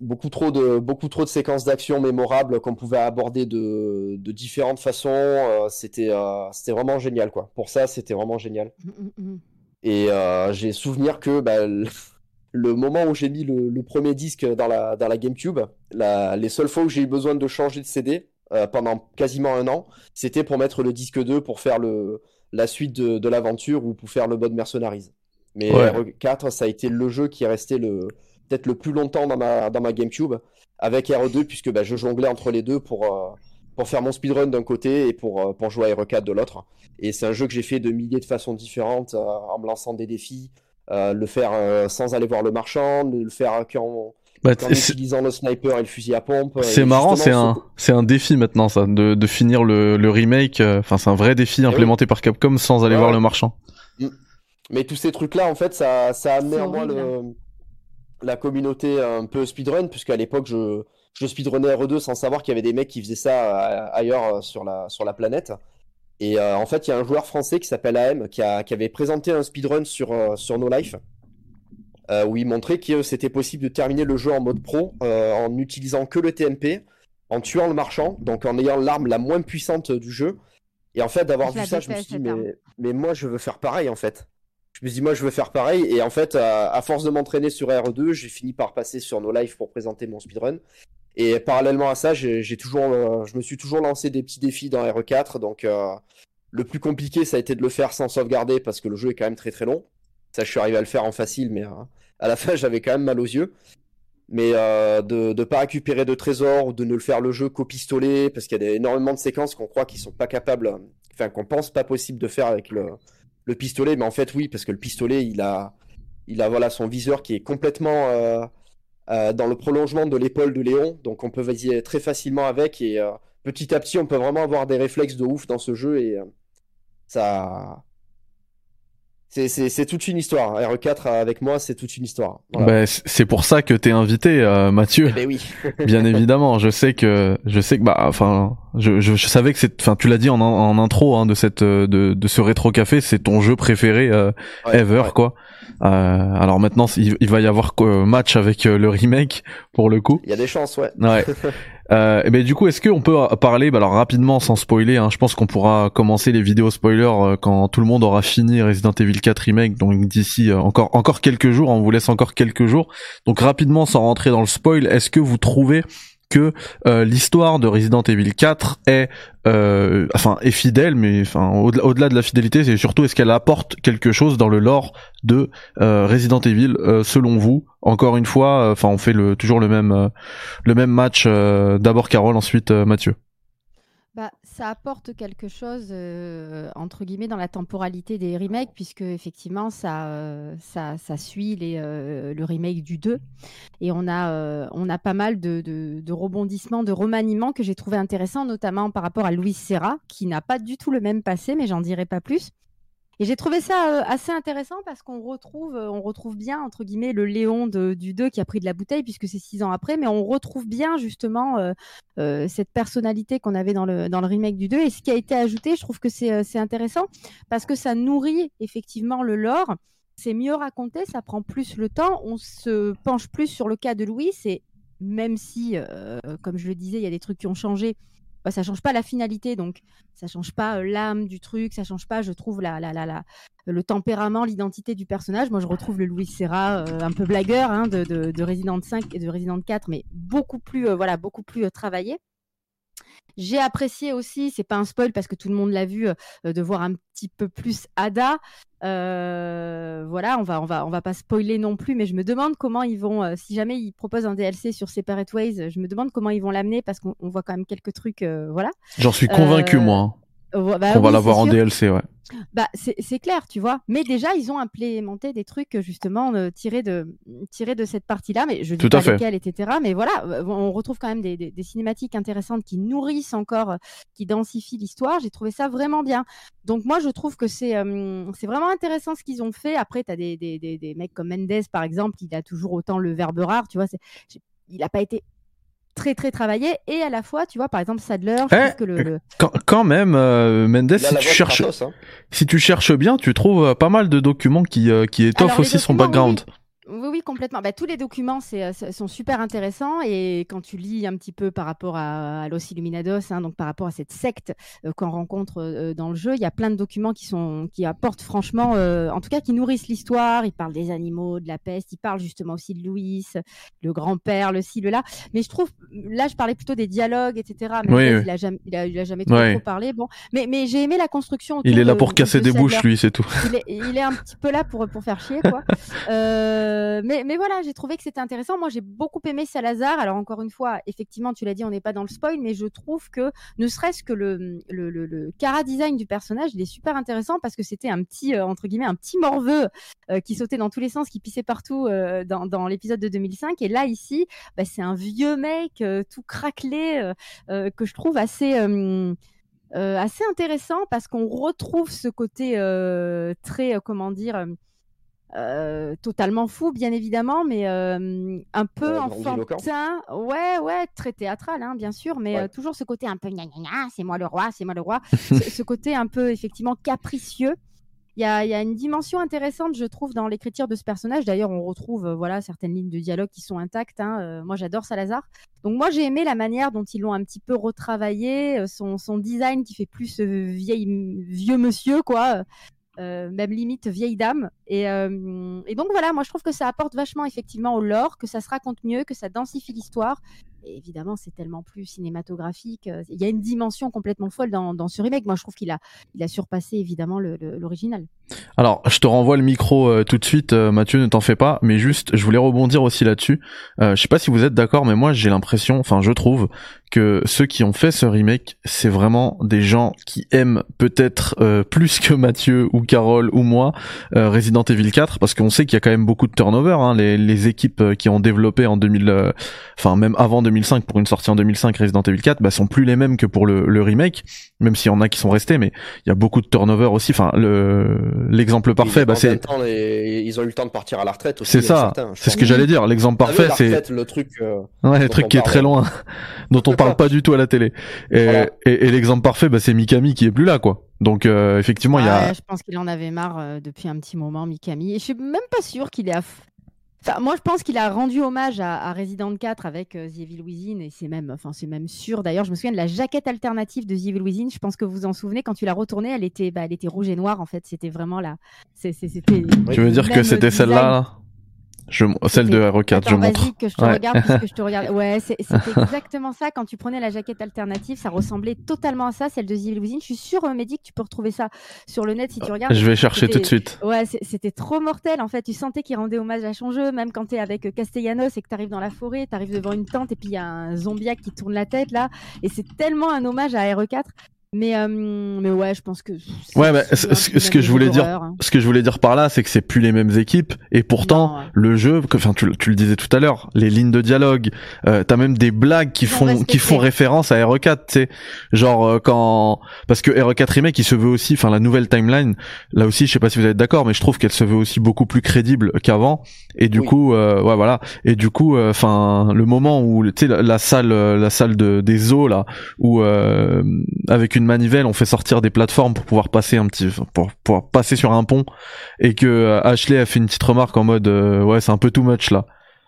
beaucoup, trop de, beaucoup trop de séquences d'action mémorables qu'on pouvait aborder de, de différentes façons. Euh, c'était c'était vraiment génial. quoi. Pour ça, c'était vraiment génial. Mm, mm, mm. Et j'ai souvenir que bah, le, moment où j'ai mis le, premier disque dans la, dans la GameCube, la, les seules fois où j'ai eu besoin de changer de CD pendant quasiment un an, c'était pour mettre le disque 2 pour faire le, la suite de, l'aventure ou pour faire le mode Mercenaries. Mais RE4, ça a été le jeu qui est resté le peut-être le plus longtemps dans ma, dans ma GameCube avec RE2 puisque bah, je jonglais entre les deux pour, euh, pour faire mon speedrun d'un côté et pour, euh, pour jouer à RE4 de l'autre. Et c'est un jeu que j'ai fait de milliers de façons différentes euh, en me lançant des défis, le faire sans aller voir le marchand, le faire quand bah, en utilisant le sniper et le fusil à pompe. C'est marrant, c'est un, c'est un défi maintenant ça, de, de finir le, le remake. Euh, enfin, c'est un vrai défi eh implémenté par Capcom sans aller voir le marchand. Mm. Mais tous ces trucs-là, en fait, ça, ça a amené en moi le, la communauté un peu speedrun, puisqu'à l'époque, je, je speedrunnais RE2 sans savoir qu'il y avait des mecs qui faisaient ça euh, ailleurs euh, sur la, sur la planète. Et en fait, il y a un joueur français qui s'appelle AM qui, a, qui avait présenté un speedrun sur, sur No Life. Euh, où il montrait que c'était possible de terminer le jeu en mode pro euh, en utilisant que le TNP, en tuant le marchand, donc en ayant l'arme la moins puissante du jeu. Et en fait, d'avoir vu ça, je me suis dit, mais, mais, moi, je veux faire pareil, en fait. Je me suis dit, moi, je veux faire pareil. Et en fait, à, force de m'entraîner sur RE2, j'ai fini par passer sur No Life pour présenter mon speedrun. Et parallèlement à ça, j'ai toujours, euh, je me suis toujours lancé des petits défis dans RE4. Donc, le plus compliqué, ça a été de le faire sans sauvegarder parce que le jeu est quand même très très long. Ça, je suis arrivé à le faire en facile, mais euh, à la fin, j'avais quand même mal aux yeux. Mais euh, de ne pas récupérer de trésors ou de ne le faire le jeu qu'au pistolet, parce qu'il y a énormément de séquences qu'on croit qu'ils sont pas capables, enfin qu'on pense pas possible de faire avec le, le, pistolet, mais en fait oui, parce que le pistolet, il a, il a voilà son viseur qui est complètement euh, dans le prolongement de l'épaule de Léon, donc on peut viser très facilement avec et petit à petit, on peut vraiment avoir des réflexes de ouf dans ce jeu et ça, c'est toute une histoire. RE4 avec moi, c'est toute une histoire. Bah, c'est pour ça que t'es invité, euh, Mathieu. Eh ben oui. Bien évidemment, je sais que je sais que bah enfin je, je, savais que c'est enfin tu l'as dit en, en intro hein, de cette de, de ce rétro café, c'est ton jeu préféré euh, ever quoi. Euh, alors maintenant il, il, va y avoir match avec euh, le remake pour le coup. Il y a des chances ouais. Ouais. Euh, ben du coup, est-ce qu'on peut parler, bah, alors rapidement sans spoiler, hein, je pense qu'on pourra commencer les vidéos spoilers euh, quand tout le monde aura fini Resident Evil 4 remake, donc d'ici euh, encore encore quelques jours, on vous laisse encore quelques jours. Donc rapidement, sans rentrer dans le spoil, est-ce que vous trouvez que euh, l'histoire de Resident Evil 4 est euh, enfin est fidèle mais enfin au-delà de la fidélité c'est surtout est-ce qu'elle apporte quelque chose dans le lore de euh, Resident Evil euh, selon vous? Encore une fois enfin on fait le toujours le même le même match d'abord Carole ensuite Mathieu ça apporte quelque chose euh, entre guillemets dans la temporalité des remakes puisque effectivement ça euh, suit euh, le remake du 2 et on a pas mal de rebondissements de remaniements que j'ai trouvé intéressants notamment par rapport à Louis Serra qui n'a pas du tout le même passé mais j'en dirai pas plus et j'ai trouvé ça assez intéressant parce qu'on retrouve, on retrouve bien entre guillemets le Léon de, du 2 qui a pris de la bouteille puisque c'est six ans après, mais on retrouve bien justement cette personnalité qu'on avait dans le dans le remake du 2 et ce qui a été ajouté, je trouve que c'est c'est intéressant parce que ça nourrit effectivement le lore. C'est mieux raconté, ça prend plus le temps, on se penche plus sur le cas de Louis et même si, comme je le disais, il y a des trucs qui ont changé bah, ça change pas la finalité, donc ça change pas euh, l'âme du truc, ça change pas, je trouve, la, la, la, la le tempérament, l'identité du personnage. Moi, je retrouve le Louis Serra euh, un peu blagueur hein, de, de, de, Resident 5 et de Resident 4, mais beaucoup plus, euh, voilà, beaucoup plus travaillé. J'ai apprécié aussi, c'est pas un spoil parce que tout le monde l'a vu, de voir un petit peu plus Ada. Euh, voilà, on va, on va, on va pas spoiler non plus, mais je me demande comment ils vont, si jamais ils proposent un DLC sur Separate Ways, je me demande comment ils vont l'amener parce qu'on voit quand même quelques trucs, voilà. J'en suis convaincu moi. Bah on va l'avoir en DLC, ouais. Bah, c'est clair, tu vois. Mais déjà, ils ont implémenté des trucs justement euh, tirés de tirés de cette partie-là, mais je dis pas lesquels, etc. Mais voilà, euh, on retrouve quand même des, des, des cinématiques intéressantes qui nourrissent encore, euh, qui densifient l'histoire. J'ai trouvé ça vraiment bien. Donc moi, je trouve que c'est euh, c'est vraiment intéressant ce qu'ils ont fait. Après, tu as des, des, des, des mecs comme Mendes, par exemple, il a toujours autant le verbe rare, tu vois. Il n'a pas été très très travaillé. Et à la fois tu vois par exemple Sadler je que le, Quand, même euh, Mendes si tu cherches hein. si tu cherches bien tu trouves euh, pas mal de documents qui euh, qui étoffent aussi son background oui, oui, complètement. Bah, tous les documents euh, sont super intéressants et quand tu lis un petit peu par rapport à, Los Illuminados, hein, donc par rapport à cette secte euh, qu'on rencontre euh, dans le jeu, il y a plein de documents qui sont qui apportent franchement, en tout cas, qui nourrissent l'histoire. Ils parlent des animaux, de la peste, ils parlent justement aussi de Louis, le grand-père, le ci, le là. Mais je trouve, là, je parlais plutôt des dialogues, etc. Mais oui, il, a jamais, il, a, jamais trop, parlé. Bon, mais mais j'ai aimé la construction. Il est là pour casser des bouches, lui, c'est tout. Il est, il est, un petit peu là pour pour faire chier, quoi. Euh, mais, voilà, j'ai trouvé que c'était intéressant. Moi, j'ai beaucoup aimé Salazar. Alors, encore une fois, effectivement, tu l'as dit, on n'est pas dans le spoil, mais je trouve que ne serait-ce que le, le, le, le cara design du personnage, il est super intéressant parce que c'était un petit, euh, entre guillemets, un petit morveux euh, qui sautait dans tous les sens, qui pissait partout dans, dans l'épisode de 2005. Et là, ici, bah, c'est un vieux mec tout craquelé que je trouve assez. assez intéressant parce qu'on retrouve ce côté très, comment dire, euh, totalement fou, bien évidemment, mais euh, un peu enfantin. Ouais, ouais, très théâtral, hein, bien sûr, mais euh, toujours ce côté un peu c'est moi le roi, c'est moi le roi. ce, côté un peu, effectivement, capricieux. Il y a, y a, une dimension intéressante, je trouve, dans l'écriture de ce personnage. D'ailleurs, on retrouve voilà certaines lignes de dialogue qui sont intactes. Hein. moi, j'adore Salazar. Donc, moi, j'ai aimé la manière dont ils l'ont un petit peu retravaillé, son, son design qui fait plus vieux monsieur, quoi. Euh, même limite vieille dame. Euh, et, donc voilà, moi je trouve que ça apporte vachement effectivement au lore, que ça se raconte mieux, que ça densifie l'histoire. Évidemment, c'est tellement plus cinématographique. Il y a une dimension complètement folle dans, ce remake. Moi, je trouve qu'il a, il a surpassé évidemment l'original. Alors, je te renvoie le micro euh, tout de suite, Mathieu, ne t'en fais pas. Mais juste, je voulais rebondir aussi là-dessus. je sais pas si vous êtes d'accord, mais moi, j'ai l'impression, enfin, je trouve que ceux qui ont fait ce remake, c'est vraiment des gens qui aiment peut-être euh, plus que Mathieu ou Carole ou moi euh, Resident Evil 4 parce qu'on sait qu'il y a quand même beaucoup de turnover. Hein, les, équipes euh, qui ont développé en 2000, enfin même avant 2005 pour une sortie en 2005 Resident Evil 4, bah, sont plus les mêmes que pour le, le remake, même s'il y en a qui sont restés, mais il y a beaucoup de turnover aussi. Enfin le l'exemple parfait, bah c'est ils ont eu le temps de partir à la retraite. C'est ça, c'est ce que j'allais dire. L'exemple parfait, c'est le truc. ouais, le truc qui est très loin, dont on parle pas du tout à la télé. Et, et, l'exemple parfait, bah, c'est Mikami qui est plus là, quoi. Donc euh, effectivement, il y a. Je pense qu'il en avait marre euh, depuis un petit moment, Mikami. Et je suis même pas sûr qu'il ait. Enfin, moi, je pense qu'il a rendu hommage à, Resident 4 avec euh, The Evil Within, et c'est même, enfin, c'est même sûr. D'ailleurs, je me souviens de la jaquette alternative de The Evil Within. Je pense que vous vous en souvenez quand tu l'as retournée, elle était, bah, elle était rouge et noire en fait. C'était vraiment là. C'était. Tu veux dire que c'était celle-là Je, celle de RE4, Attends, je montre. que je te Ouais. regarde puisque je te regarde. Ouais, c'est- exactement ça. Quand tu prenais la jaquette alternative, ça ressemblait totalement à ça, celle de Within. Je suis sûre, euh, Mehdi, que tu peux retrouver ça sur le net si tu regardes. Je vais chercher tout de suite. Ouais, c'était trop mortel en fait. Tu sentais qu'il rendait hommage à son jeu, même quand t'es avec euh, Castellanos et que t'arrives dans la forêt, t'arrives devant une tente et puis il y a un zombiac qui tourne la tête là. Et c'est tellement un hommage à RE4. Mais, euh, mais ouais, je pense que. Ouais, bah, ce- que je voulais dire- hein. Ce que je voulais dire par là, c'est que c'est plus les mêmes équipes et pourtant Non, ouais. le jeu, enfin tu, le- tu le disais tout à l'heure, les lignes de dialogue, euh, t'as même des blagues qui font qui font référence à RE4, tu sais, genre euh, quand parce que RE4 remake il se veut aussi, enfin la nouvelle timeline, là aussi je sais pas si vous êtes d'accord, mais je trouve qu'elle se veut aussi beaucoup plus crédible qu'avant et du Oui. coup euh, ouais voilà et du coup euh, enfin le moment où tu sais la, la salle euh, la salle de des eaux là où euh, avec une manivelle on fait sortir des plateformes pour pouvoir passer un petit pour pouvoir passer sur un pont. Et que euh, Ashley a fait une petite remarque en mode euh, ouais c'est un peu too much là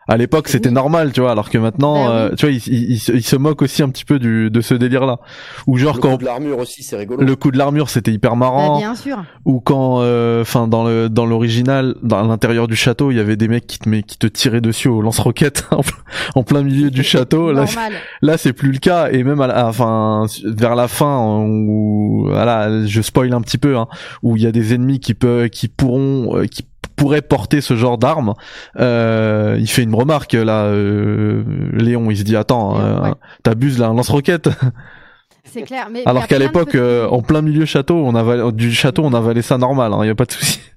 à l'époque c'était Oui. normal tu vois alors que maintenant Bah oui. euh, tu vois il, il- il se- il se moque aussi un petit peu du de ce délire là ou genre Le quand coup de l'armure aussi, c'est rigolo. le coup de l'armure c'était hyper Bah, marrant bien sûr. ou quand enfin dans le dans l'original dans l'intérieur du château il y avait des mecs qui te mais qui te tiraient dessus au lance-roquettes en, plein- milieu du château là Normal. Là, c'est plus le cas et même à la, enfin vers la fin où voilà, je spoil un petit peu hein, où il y a des ennemis qui peuvent qui pourront euh, qui pourraient porter ce genre d'armes. Euh, il fait une remarque là euh, Léon, il se dit attends, euh, ouais. t'abuses là un lance-roquette C'est clair. Mais, alors qu'à de l'époque en plein milieu château, on avalait du château, on avalait ça normal, il y a pas de souci.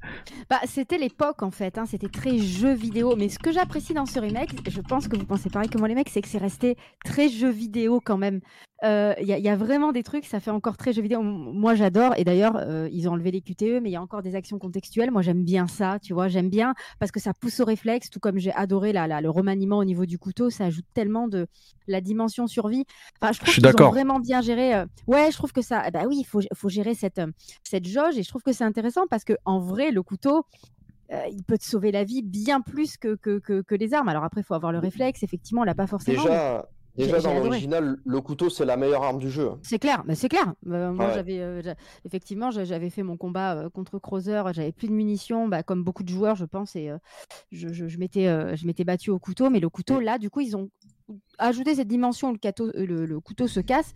Bah, c'était l'époque en fait, hein, c'était très jeu vidéo. Mais ce que j'apprécie dans ce remake, je pense que vous pensez pareil que moi les mecs, c'est que c'est resté très jeu vidéo quand même. Euh, Il y, a- il y a vraiment des trucs, ça fait encore très jeu vidéo. Moi j'adore, et d'ailleurs euh, ils ont enlevé les QTE, mais il y a encore des actions contextuelles. Moi j'aime bien ça, tu vois, j'aime bien parce que ça pousse au réflexe, tout comme j'ai adoré le remaniement au niveau du couteau, ça ajoute tellement de la dimension survie. Enfin, je trouve suis qu'ils ont vraiment bien géré. euh, Ouais, je trouve que ça, bah oui, il faut, faut gérer cette, euh, cette jauge, et je trouve que c'est intéressant parce que en vrai le couteau euh, il peut te sauver la vie bien plus que, que, que, que les armes. Alors après, il faut avoir le réflexe. Effectivement, on l'a pas forcément. Déjà, déjà dans l'original, le couteau c'est la meilleure arme du jeu. C'est clair, mais c'est clair. Euh, moi, Ouais. j'avais euh, effectivement, j'a- j'avais fait mon combat euh, contre Crowther. J'avais plus de munitions, bah, comme beaucoup de joueurs, je pense, et euh, je, je, je m'étais, je m'étais battu au couteau. Mais le couteau, là, du coup, ils ont ajouté cette dimension où le, cateau- le, le couteau se casse,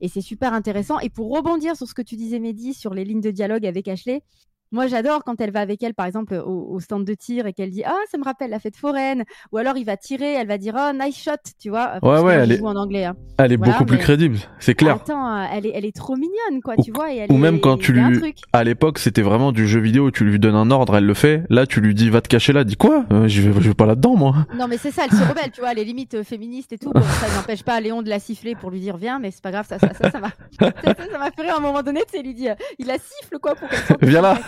et c'est super intéressant. Et pour rebondir sur ce que tu disais, Mehdi, sur les lignes de dialogue avec Ashley. Moi, j'adore quand elle va avec elle, par exemple, au, au stand de tir et qu'elle dit Ah, ça me rappelle la fête foraine. Ou alors il va tirer, elle va dire Oh, nice shot, tu vois. Ouais, ouais, elle est- en anglais. hein. Elle est Voilà, beaucoup plus crédible, c'est clair. Attends, elle est, elle est trop mignonne, quoi, Ou- tu vois. Et elle ou est- même quand tu lui-. À l'époque, c'était vraiment du jeu vidéo où tu lui donnes un ordre, elle le fait. Là, tu lui dis va te cacher là, dis quoi? Euh, Je vais je vais pas là-dedans moi. Non, mais c'est ça, elle se rebelle, tu vois, elle est limite euh, féministe et tout. Bon, ça n'empêche pas Léon de la siffler pour lui dire viens, mais c'est pas grave, ça, ça, ça, ça m'a ça, ça, ça m'a fait rire à un moment donné, tu sais, il lui dit, euh, il la siffle, quoi, pour qu'elle Viens là.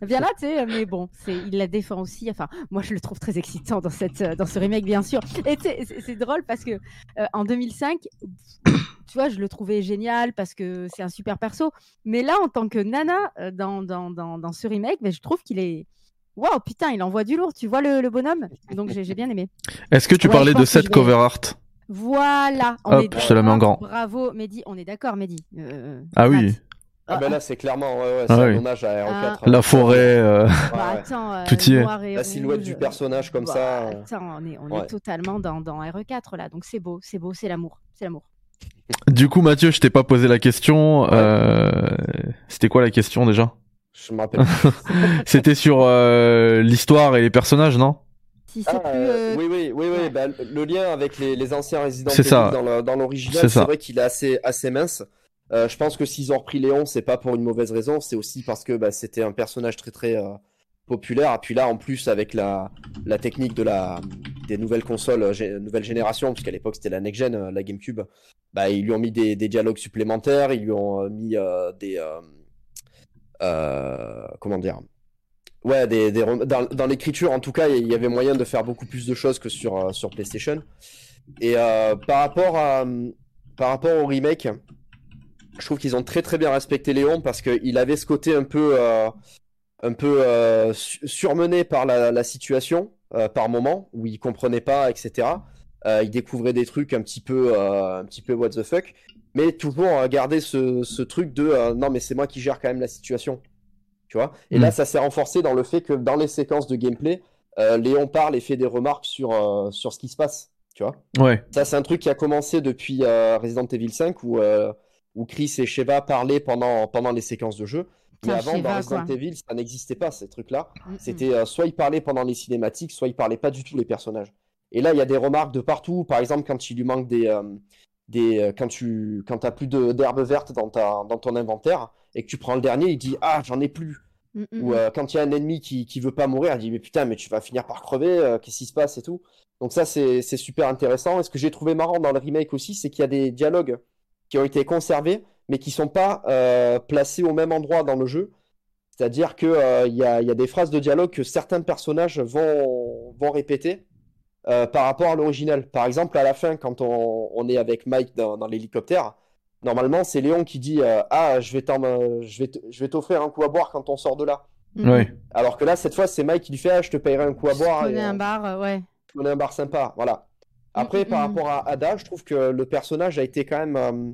Viens là, tu sais, mais bon, c'est, il la défend aussi. Enfin, moi, je le trouve très excitant dans cette, euh, dans ce remake, bien sûr. Et c'est, drôle parce que euh, en 2005, tu vois, je le trouvais génial parce que c'est un super perso. Mais là, en tant que nana euh, dans, dans, dans, dans ce remake, ben, je trouve qu'il est, waouh, putain, il envoie du lourd. Tu vois le, le bonhomme? Donc, j'ai, bien aimé. Est-ce que tu Ouais, parlais je de cette je vais- cover art? Voilà. Hop, je te la mets en grand. Bravo, Mehdi. On est d'accord, Mehdi. Euh, Ah oui. Ah ben là c'est clairement ouais, ouais, Ah c'est un oui. hommage à RE4. Ah. La forêt. euh, Bah, ouais. attends, euh, Tout y est. et La silhouette rouge, du personnage comme bah, ça. euh. Attends, on est, on Ouais. est totalement dans, dans RE4 là, donc c'est beau, c'est beau, c'est l'amour, c'est l'amour. Du coup, Mathieu, je t'ai pas posé la question. Euh... C'était quoi la question déjà? Je me rappelle. C'était sur euh, l'histoire et les personnages, non? Si Ah, plus, euh, oui, oui, oui, oui. ouais. bah, le lien avec les, les anciens résidents dans l'original, C'est vrai qu'il est assez, assez mince. Euh, je pense que s'ils ont repris Léon, c'est pas pour une mauvaise raison, c'est aussi parce que bah, c'était un personnage très très euh, populaire. Et puis là, en plus, avec la, la technique de la, des nouvelles consoles, euh, nouvelle génération, puisqu'à l'époque c'était la next-gen, la GameCube, bah, ils lui ont mis des, des dialogues supplémentaires, ils lui ont mis des. comment dire? Ouais, des, des dans, dans l'écriture, en tout cas, il y avait moyen de faire beaucoup plus de choses que sur, sur PlayStation. Et par, rapport à, par rapport au remake, je trouve qu'ils ont très très bien respecté Léon parce qu'il avait ce côté un peu, euh, un peu euh, su- surmené par la, la situation, euh, par moment, où il comprenait pas, etc. Il découvrait des trucs un petit peu, un petit peu what the fuck, mais toujours garder ce, ce truc de non mais c'est moi qui gère quand même la situation, tu vois? Et Mm. là, ça s'est renforcé dans le fait que dans les séquences de gameplay, Léon parle et fait des remarques sur, sur ce qui se passe, tu vois? Ouais. Ça, c'est un truc qui a commencé depuis Resident Evil 5 où, où Chris et Sheva parlaient pendant, pendant les séquences de jeu. Mais avant, Sheva, dans Resident quoi. Evil, ça n'existait pas, ces trucs-là. Mm, mm. C'était euh, soit ils parlaient pendant les cinématiques, soit ils parlaient pas du tout les personnages. Et là, il y a des remarques de partout. Par exemple, quand il lui manque des, euh, des euh, quand tu quand t'as plus d'herbes vertes dans ta dans ton inventaire et que tu prends le dernier, il dit ah j'en ai plus. Mm, Ou euh, quand il y a un ennemi qui qui veut pas mourir, il dit mais putain mais tu vas finir par crever. Qu'est-ce qui se passe et tout. Donc ça c'est c'est super intéressant. Et ce que j'ai trouvé marrant dans le remake aussi, c'est qu'il y a des dialogues qui ont été conservés, mais qui sont pas euh, placés au même endroit dans le jeu. C'est-à-dire que euh, il y a, il y a des phrases de dialogue que certains personnages vont, vont répéter euh, par rapport à l'original. Par exemple, à la fin, quand on, on est avec Mike dans, dans l'hélicoptère, normalement, c'est Léon qui dit euh, Ah, je vais je je t'offrir un coup à boire quand on sort de là. Mm, Ouais. mm. Alors que là, cette fois, c'est Mike qui lui fait Ah, je te payerai un coup à Je boire. connais et, un bar, ouais. je un bar sympa. Voilà. Après, par rapport à Ada, je trouve que le personnage a été quand même euh,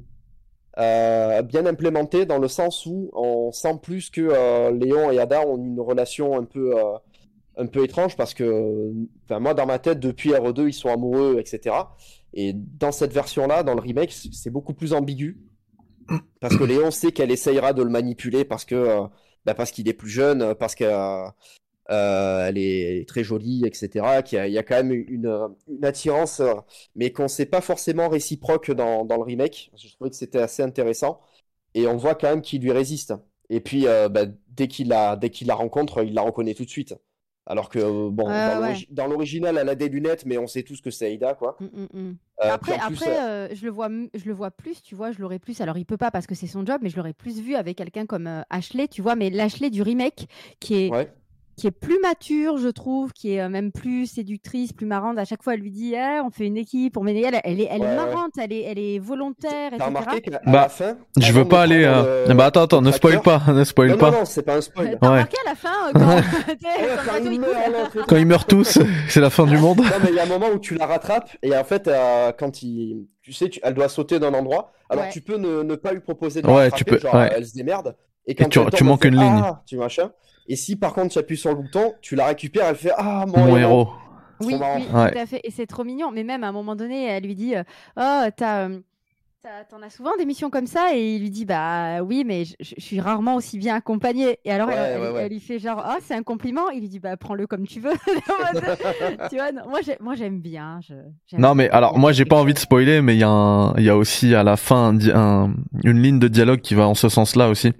euh, bien implémenté dans le sens où on sent plus que euh, Léon et Ada ont une relation un peu, euh, un peu étrange parce que, moi, dans ma tête, depuis RE2, ils sont amoureux, etc. Et dans cette version-là, dans le remake, c'est beaucoup plus ambigu parce que Léon sait qu'elle essayera de le manipuler parce que, bah, parce qu'il est plus jeune, parce que euh, elle est, elle est très jolie, etc. Qu'il y a, il y a quand même une, une attirance, euh, mais qu'on ne sait pas forcément réciproque dans, dans le remake. Je trouvais que c'était assez intéressant. Et on voit quand même qu'il lui résiste. Et puis, euh, bah, dès qu'il la, dès qu'il la rencontre, il la reconnaît tout de suite. Alors que, bon, dans ouais. l'origi- dans l'original, elle a des lunettes, mais on sait tous que c'est Aida, quoi. Mm, mm, mm. Après, plus, je, le vois, je le vois plus, tu vois, je l'aurais plus. Alors, il peut pas parce que c'est son job, mais je l'aurais plus vu avec quelqu'un comme Ashley, tu vois, mais l'Ashley du remake, qui est, ouais. Qui est plus mature, je trouve, qui est euh, même plus séductrice, plus marrante. À chaque fois, elle lui dit, Eh, on fait une équipe, on met elle, elle est, elle est Ouais, ouais. marrante, elle est, elle est volontaire, T'as remarqué qu'à Bah, la fin, Je veux pas aller. euh, le- Bah attends, attends, ne spoil pas, ne spoil Non, pas. non, non, c'est pas un spoil. T'as Ouais. remarqué à la fin, euh, quand, Ouais, il meurt, ils meurent tous, c'est la fin du monde. Non, mais il y a un moment où tu la rattrapes et en fait, euh, quand il, tu sais, tu- elle doit sauter d'un endroit. Alors Ouais. tu peux ne, ne pas lui proposer de Ouais, la rattraper, tu peux- genre ouais. elle se démerde. Et quand tu- tu manques une ligne. Ah, tu machin. Et si par contre tu appuies sur le bouton, tu la récupères, elle fait Ah mon, Mon héros. Oui, oui, Ouais. tout à fait. Et c'est trop mignon. Mais même à un moment donné, elle lui dit euh, Oh, t'as. euh, T'en as souvent des missions comme ça? Et il lui dit bah oui mais je, suis rarement aussi bien accompagnée et alors elle, Ouais, elle- ouais, ouais. elle lui fait genre oh c'est un compliment il lui dit bah prends-le comme tu veux tu vois non, moi j'ai- moi j'aime bien je- Non mais bien. alors moi j'ai pas envie de spoiler mais il y a un il y a aussi à la fin un di- un- une ligne de dialogue qui va en ce sens-là aussi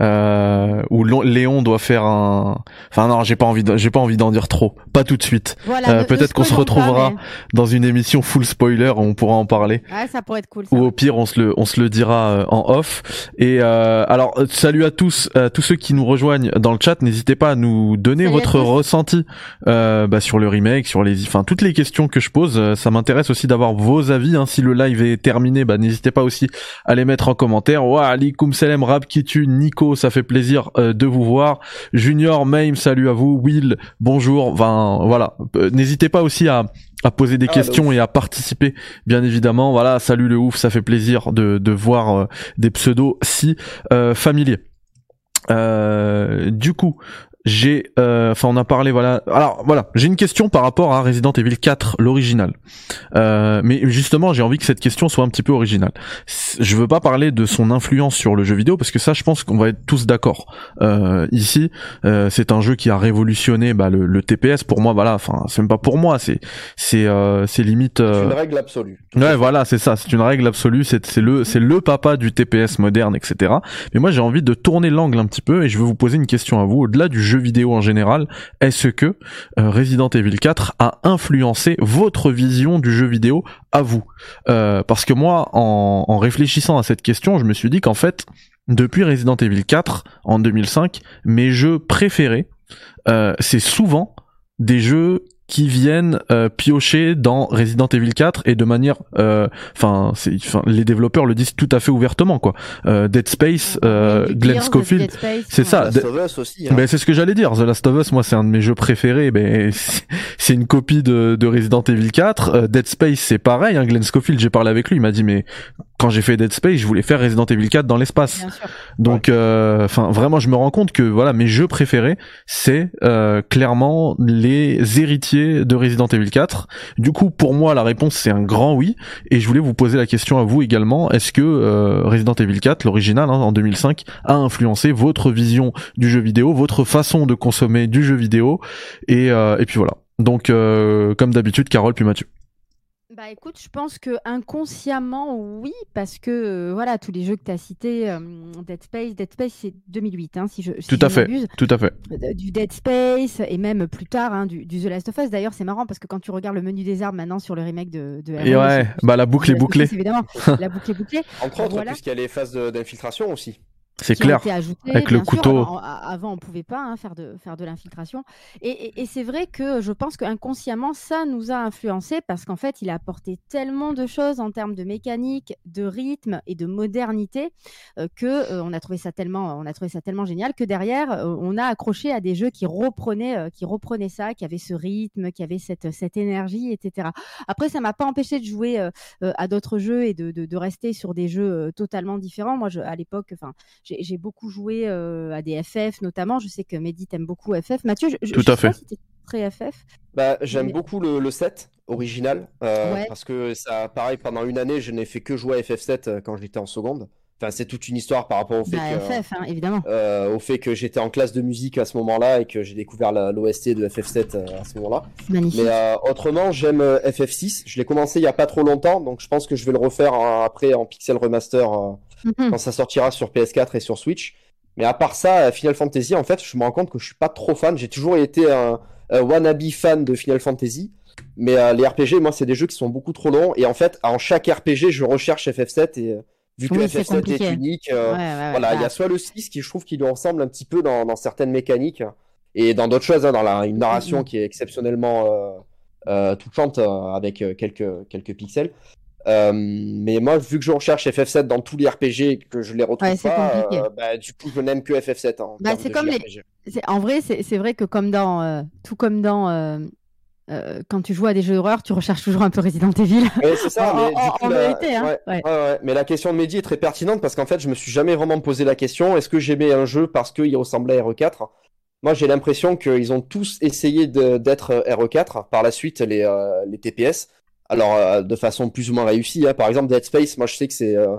euh, où Léon doit faire un enfin non j'ai pas envie j'ai pas envie d'en dire trop. Pas tout de suite. Voilà, Euh, peut-être qu'on se pas, retrouvera mais- dans une émission full spoiler on pourra en parler. Ouais, ça pourrait être cool ça. ou au pire on se le on se le dira euh, en off. Et euh, alors euh, salut à tous euh, tous ceux qui nous rejoignent dans le chat. N'hésitez pas à nous donner Salut à votre ressenti euh, bah, sur le remake sur les enfin toutes les questions que je pose. Euh, ça m'intéresse aussi d'avoir vos avis hein. si le live est terminé bah n'hésitez pas aussi à les mettre en commentaire. Wa alikum salam rab qui tue Nico ça fait plaisir euh, de vous voir. Junior Mame salut à vous. Will bonjour. Enfin voilà. Euh, n'hésitez pas aussi à à poser des Ah, questions et à participer bien évidemment. Voilà salut le ouf ça fait plaisir de de voir euh, des pseudos si euh, familiers. Euh, du coup j'ai euh, enfin on a parlé voilà alors voilà j'ai une question par rapport à Resident Evil 4 l'original euh, mais justement j'ai envie que cette question soit un petit peu originale je veux pas parler de son influence sur le jeu vidéo parce que ça je pense qu'on va être tous d'accord euh, ici euh, c'est un jeu qui a révolutionné bah, le, le TPS pour moi voilà enfin c'est même pas pour moi c'est c'est euh, c'est limite C'est une règle absolue. Ouais, voilà, c'est ça. C'est une règle absolue. C'est c'est le c'est le papa du TPS moderne, etc. Mais moi, j'ai envie de tourner l'angle un petit peu et je veux vous poser une question à vous. Au-delà du jeu vidéo en général, est-ce que euh, Resident Evil 4 a influencé votre vision du jeu vidéo à vous? Euh, Parce que moi, en, réfléchissant à cette question, je me suis dit qu'en fait, depuis Resident Evil 4 en 2005, mes jeux préférés, euh, c'est souvent des jeux qui viennent euh, piocher dans Resident Evil 4 et de manière euh, enfin les développeurs le disent tout à fait ouvertement quoi euh, Dead Space euh, Du Glenn Scofield c'est ouais. ça. Last of Us aussi. hein. ben c'est ce que j'allais dire The Last of Us moi c'est un de mes jeux préférés ben c'est une copie de, de Resident Evil 4. Euh, Dead Space, c'est pareil. Hein, Glenn Scofield, j'ai parlé avec lui, il m'a dit mais quand j'ai fait Dead Space, je voulais faire Resident Evil 4 dans l'espace. Donc, euh, enfin, vraiment, je me rends compte que voilà, mes jeux préférés, c'est euh, clairement les héritiers de Resident Evil 4. Du coup, pour moi, la réponse c'est un grand oui. Et je voulais vous poser la question à vous également est-ce que euh, Resident Evil 4, l'original hein, en 2005, a influencé votre vision du jeu vidéo, votre façon de consommer du jeu vidéo? Et, et puis voilà. Donc, comme d'habitude, Carole puis Mathieu. Bah écoute, je pense que inconsciemment, oui, parce que euh, voilà, tous les jeux que tu as cités, euh, Dead Space, Dead Space c'est 2008, hein, si je si Tout à fait, tout à fait. Euh, du Dead Space et même plus tard, hein, du, The Last of Us. D'ailleurs, c'est marrant parce que quand tu regardes le menu des armes maintenant sur le remake de, de Et ouais, bah la boucle est bouclée. évidemment, la boucle est bouclée. Entre autres, puisqu'il y a les phases d'infiltration aussi. C'est clair. avec le couteau. avant, on pouvait pas hein, faire de faire de l'infiltration. Et, c'est vrai que je pense qu'inconsciemment, ça nous a influencé parce qu'en fait, il a apporté tellement de choses en termes de mécanique, de rythme et de modernité euh, que euh, on a trouvé ça tellement, on a trouvé ça tellement génial que derrière, euh, on a accroché à des jeux qui reprenaient, qui reprenaient ça, qui avaient ce rythme, qui avaient cette cette énergie, etc. Après, ça m'a pas empêché de jouer à d'autres jeux et de, de, rester sur des jeux totalement différents. Moi, je, à l'époque, enfin j'ai beaucoup joué euh, à des FF notamment. Je sais que Mehdi t'aime beaucoup FF. Mathieu, je, Tout à fait. très FF. Bah, j'aime beaucoup le, le, set original euh, parce que ça, pareil, pendant une année, je n'ai fait que jouer à FF7 euh, quand j'étais en seconde. Enfin, c'est toute une histoire par rapport au fait bah, que, FF, hein, évidemment. au fait que j'étais en classe de musique à ce moment-là et que j'ai découvert l'OST de FF7 à ce moment-là. Magnifique. Mais autrement, j'aime FF6. Je l'ai commencé il y a pas trop longtemps, donc je pense que je vais le refaire après en pixel remaster mhm. quand ça sortira sur PS4 et sur Switch. Mais à part ça, Final Fantasy, en fait, je me rends compte que je suis pas trop fan. J'ai toujours été un, wannabe fan de Final Fantasy. Mais euh, les RPG, moi, c'est des jeux qui sont beaucoup trop longs. Et en fait, en chaque RPG, je recherche FF7. Et euh, vu que FF7 est, unique, euh, voilà, il y a soit le 6 qui, je trouve, qui lui ressemble un petit peu dans, certaines mécaniques. Et dans d'autres choses, hein, dans la, une narration mm-hmm. qui est exceptionnellement touchante avec quelques, quelques pixels. Euh, mais moi, vu que je recherche FF7 dans tous les RPG et que je les retrouve pas, euh, bah, du coup, je n'aime que FF7. Hein, bah, c'est comme les... En vrai, c'est vrai que comme dans euh, tout comme dans quand tu joues à des jeux d'horreur, tu recherches toujours un peu Resident Evil. c'est ça, mais en, coup, vérité. Hein, ouais, mais la question de Mehdi est très pertinente parce qu'en fait, je me suis jamais vraiment posé la question est-ce que j'aimais un jeu parce qu'il ressemblait à RE4 Moi, j'ai l'impression qu'ils ont tous essayé d'être RE4 par la suite, les, les TPS. Alors, euh, de façon plus ou moins réussie. Hein. Par exemple, Dead Space, moi je sais que c'est euh,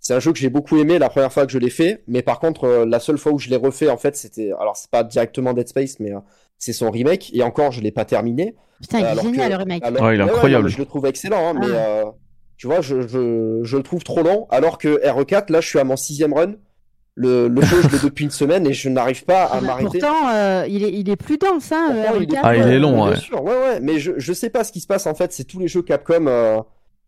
c'est un jeu que j'ai beaucoup aimé la première fois que je l'ai fait, mais par contre, euh, la seule fois où je l'ai refait, en fait, c'était. Alors, c'est pas directement Dead Space, mais c'est son remake, et encore, je l'ai pas terminé. Putain, il est génial le remake. ouais, il est incroyable. je le trouve excellent, hein, mais ah. tu vois, je, je, je, le trouve trop long, alors que RE4, là, je suis à mon sixième run. Le, le jeu, je l'ai depuis une semaine et je n'arrive pas à ah bah, m'arrêter. Pourtant, euh, il, est, il est plus dense, hein, euh, il est... Ah, il est long, ouais. Bien sûr, ouais, ouais. Mais je, je sais pas ce qui se passe en fait. C'est tous les jeux Capcom. Euh,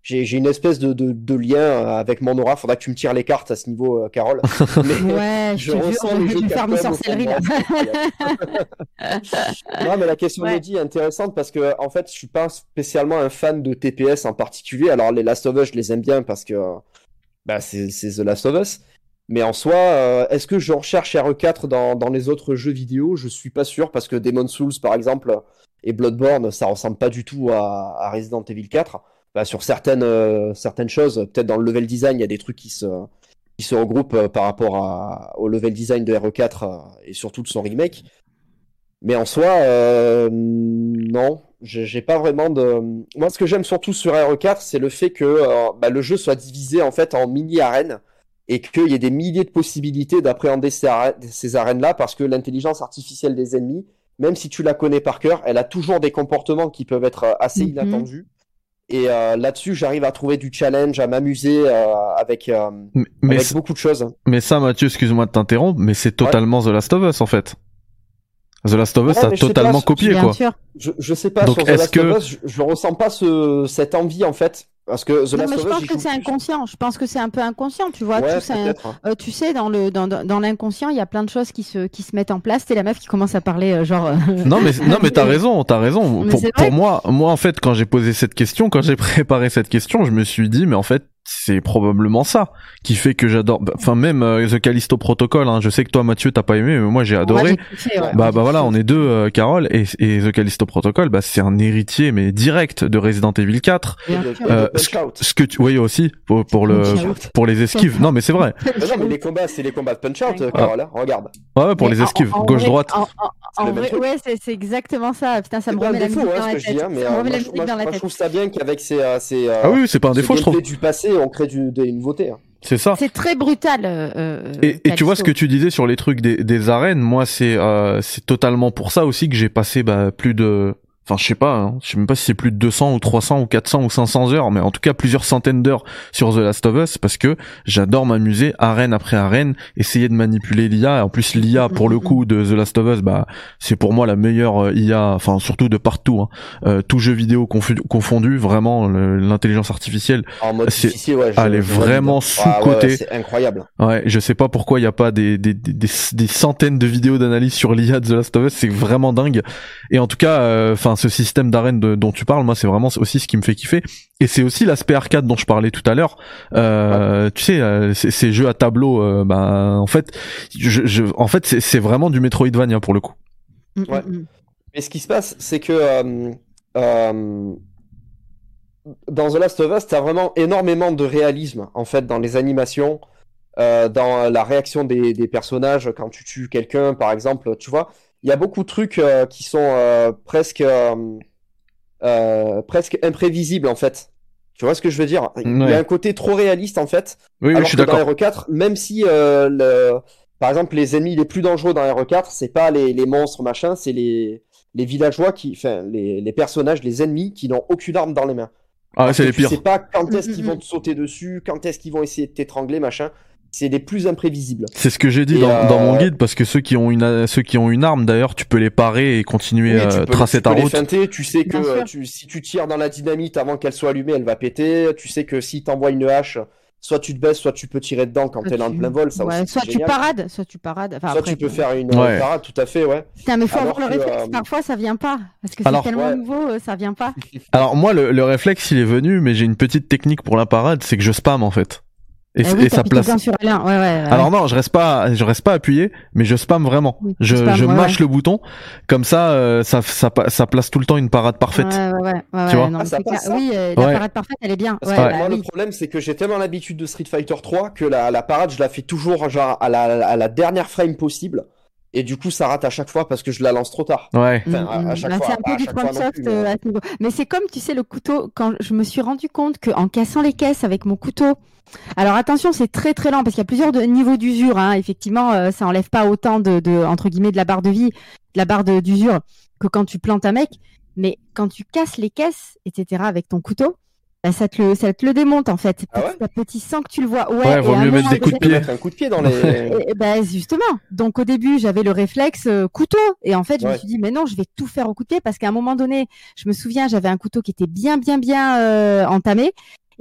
j'ai une espèce de, de, de, lien avec mon aura. Faudra que tu me tires les cartes à ce niveau, Carole. Mais ouais, je, je ressens les jeux Capcom. sorcellerie là. non, mais la question ouais. est intéressante parce que en fait, je suis pas spécialement un fan de TPS en particulier. Alors les Last of Us, je les aime bien parce que bah, c'est The Last of Us. Mais en soi, euh, est-ce que je recherche RE4 dans, dans, les autres jeux vidéo? Je suis pas sûr parce que Demon Souls, par exemple, et Bloodborne, ça ressemble pas du tout à, à Resident Evil 4. Bah, sur certaines, euh, certaines choses, peut-être dans le level design, il y a des trucs qui se, qui se regroupent euh, par rapport à, au level design de RE4 et surtout de son remake. Mais en soi, non, j'ai pas vraiment de. Moi, ce que j'aime surtout sur RE4, c'est le fait que bah, le jeu soit divisé en fait en mini arènes et qu'il y ait des milliers de possibilités d'appréhender ces, arènes-là parce que l'intelligence artificielle des ennemis, même si tu la connais par cœur, elle a toujours des comportements qui peuvent être euh, assez mhm. inattendus. Et euh, là-dessus, j'arrive à trouver du challenge, à m'amuser euh, avec, beaucoup de choses. Mais ça, Mathieu, excuse-moi de t'interrompre, mais c'est totalement The Last of Us en fait. The Last of Us a totalement copié quoi. Je, je sais pas sur The Last of Us, je, je, ressens pas ce, cette envie en fait parce que The Last non, mais je pense que c'est inconscient. Je pense que c'est un peu inconscient, tu vois. tout ça, euh, tu sais, dans le dans, dans l'inconscient, il y a plein de choses qui se qui se mettent en place. T'es la meuf qui commence à parler euh, genre. Euh, non mais non mais t'as raison, t'as raison. Pour, pour, moi, moi en fait, quand j'ai posé cette question, quand j'ai préparé cette question, je me suis dit, mais en fait, c'est probablement ça qui fait que j'adore. bah, Enfin, même euh, The Callisto Protocol. Hein, je sais que toi, Mathieu, t'as pas aimé, mais moi, j'ai adoré. Ouais, j'ai kiffé, ouais. Bah, bah voilà, on est deux, euh, Carole, et, et The Callisto Protocol, bah, c'est un héritier, mais direct de Resident Evil 4. Bien Et sûr. le- Euh, Punch-Out. Ce que tu, oui aussi, pour, pour le, Punch Out. pour les esquives. Non, mais c'est vrai. Mais non, mais les combats, c'est les combats de Punch-Out, euh, Ah. Carole, hein, regarde. Ouais, ouais, pour Mais les esquives, en en- C'est en vrai, ouais, c'est c'est exactement ça. Putain, ça me remet la défaut, musique hein, dans la tête. mais Ça me remet moi, la je- musique moi, dans la moi, je tête. trouve ça bien qu'avec ces, euh, ces, euh, Ah oui, c'est pas un défaut, je trouve. du passé, on crée du, des nouveautés. hein. C'est ça. C'est très brutal. euh, euh, Et, et tu vois ce que tu disais sur les trucs des, des arènes, moi c'est euh, c'est totalement pour ça aussi que j'ai passé bah, plus de, enfin je sais pas, hein, je sais même pas si c'est plus de 200 ou 300 ou 400 ou 500 heures, mais en tout cas plusieurs centaines d'heures sur The Last of Us parce que j'adore m'amuser arène après arène, essayer de manipuler l'IA. En plus l'IA pour le coup de The Last of Us, bah c'est pour moi la meilleure euh, IA, enfin surtout de partout, hein. Euh, tout jeu vidéo confondu, vraiment l'intelligence artificielle En mode ouais. elle est je valide. vraiment Ah, ouais, c'est incroyable. Ouais, je sais pas pourquoi il y a pas des, des, des, des, des centaines de vidéos d'analyse sur l'IA de The Last of Us, c'est vraiment dingue. Et en tout cas, enfin, ce système d'arène dont tu parles, moi, c'est vraiment aussi ce qui me fait kiffer. Et c'est aussi l'aspect arcade dont je parlais tout à l'heure. Euh, Tu sais, euh, ces, jeux à tableau, euh, bah, en fait, je, je, en fait, c'est vraiment du Metroidvania pour le coup. Mm, Ouais. mm, mm. Mais ce qui se passe, c'est que euh, euh, dans The Last of Us, t'as vraiment énormément de réalisme, en fait, dans les animations, euh, dans la réaction des, des personnages quand tu tues quelqu'un, par exemple, tu vois. Il y a beaucoup de trucs euh, qui sont euh, presque, euh, euh, presque imprévisibles, en fait. Tu vois ce que je veux dire? Il y a un côté trop réaliste, en fait. Oui, je suis que dans d'accord. RE4, même si euh, le... par exemple les ennemis les plus dangereux dans RE4, c'est pas les, les monstres machin, c'est les, les villageois qui, enfin les, les personnages, les ennemis qui n'ont aucune arme dans les mains. Ah, c'est les tu pires. sais pas quand est-ce Mm, qu'ils mm, vont mm. te sauter dessus, quand est-ce qu'ils vont essayer de t'étrangler machin. C'est les plus imprévisibles. C'est ce que j'ai dit dans, euh, dans mon guide parce que ceux qui ont une ceux qui ont une arme d'ailleurs tu peux les parer et continuer Oui, à peux, tracer tu ta peux les route. feinter, tu sais que euh, tu, si tu tires dans la dynamite avant qu'elle soit allumée, elle va péter. Tu sais que si t'envoies une hache, soit tu te baisses, soit tu peux tirer dedans quand elle est en plein vol. Ça Ouais, aussi, soit tu génial. parades, soit tu parades. Enfin, Soit après, tu peux faire une Ouais. euh, parade, tout à fait, ouais. Putain, mais faut Alors avoir le que, réflexe. euh, Parfois, ça vient pas. Parce que c'est tellement Ouais. nouveau, euh, ça vient pas. Alors moi le, le réflexe il est venu mais j'ai une petite technique pour la parade c'est que je spam en fait. Et, Eh oui, le place. temps sur L1. Ouais, ouais, ouais. Alors non, je reste pas, je reste pas appuyé, mais je spam vraiment. Oui, Je, mâche ouais. le bouton, comme ça, euh, ça, ça, ça place tout le temps une parade parfaite. Ouais, ouais, ouais, ouais, Tu vois non, Ah, ça Oui, euh, Ouais. la parade parfaite, elle est bien. Parce Ouais, que bah moi, le problème, c'est que j'ai tellement l'habitude de Street Fighter 3 que la, la parade, je la fais toujours genre à la, à la dernière frame possible. Et du coup, ça rate à chaque fois parce que je la lance trop tard. Ouais. Enfin, à- à Mm, mm. chaque Bah, fois, c'est un peu du mais- euh, à ce niveau. Mais c'est comme, tu sais, le couteau, quand je me suis rendu compte qu'en cassant les caisses avec mon couteau, alors attention, c'est très très lent parce qu'il y a plusieurs de- niveaux d'usure. Hein. Effectivement, euh, ça enlève pas autant de, de, entre guillemets, de la barre de vie, de la barre d'usure que quand tu plantes un mec. Mais quand tu casses les caisses, etc., avec ton couteau, bah, ça, te le, ça te le démonte en fait. Ah ouais petit à petit, sans que tu le vois. Ouais, Ouais, et vaut mieux mettre des coups de pied. mettre un coup de pied dans les. et- et ben, justement. Donc au début, j'avais le réflexe euh, couteau et en fait, je me suis dit mais non, je vais tout faire au coup de pied parce qu'à un moment donné, je me souviens, j'avais un couteau qui était bien bien bien euh, entamé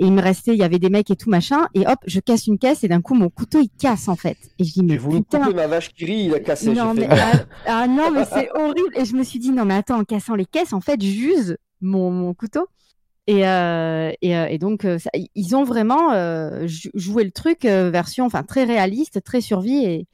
et il me restait, il y avait des mecs et tout machin et hop, je casse une caisse et d'un coup mon couteau il casse en fait. Et je dis mais J'ai voulu putain. couper ma vache qui rit, il a cassé. Non mais ah, ah, non mais c'est horrible et je me suis dit non mais attends en cassant les caisses en fait j'use mon, mon couteau et, euh, et, euh, et donc euh, ça- ils ont vraiment euh, jou- joué le truc euh, version enfin très réaliste très survie et,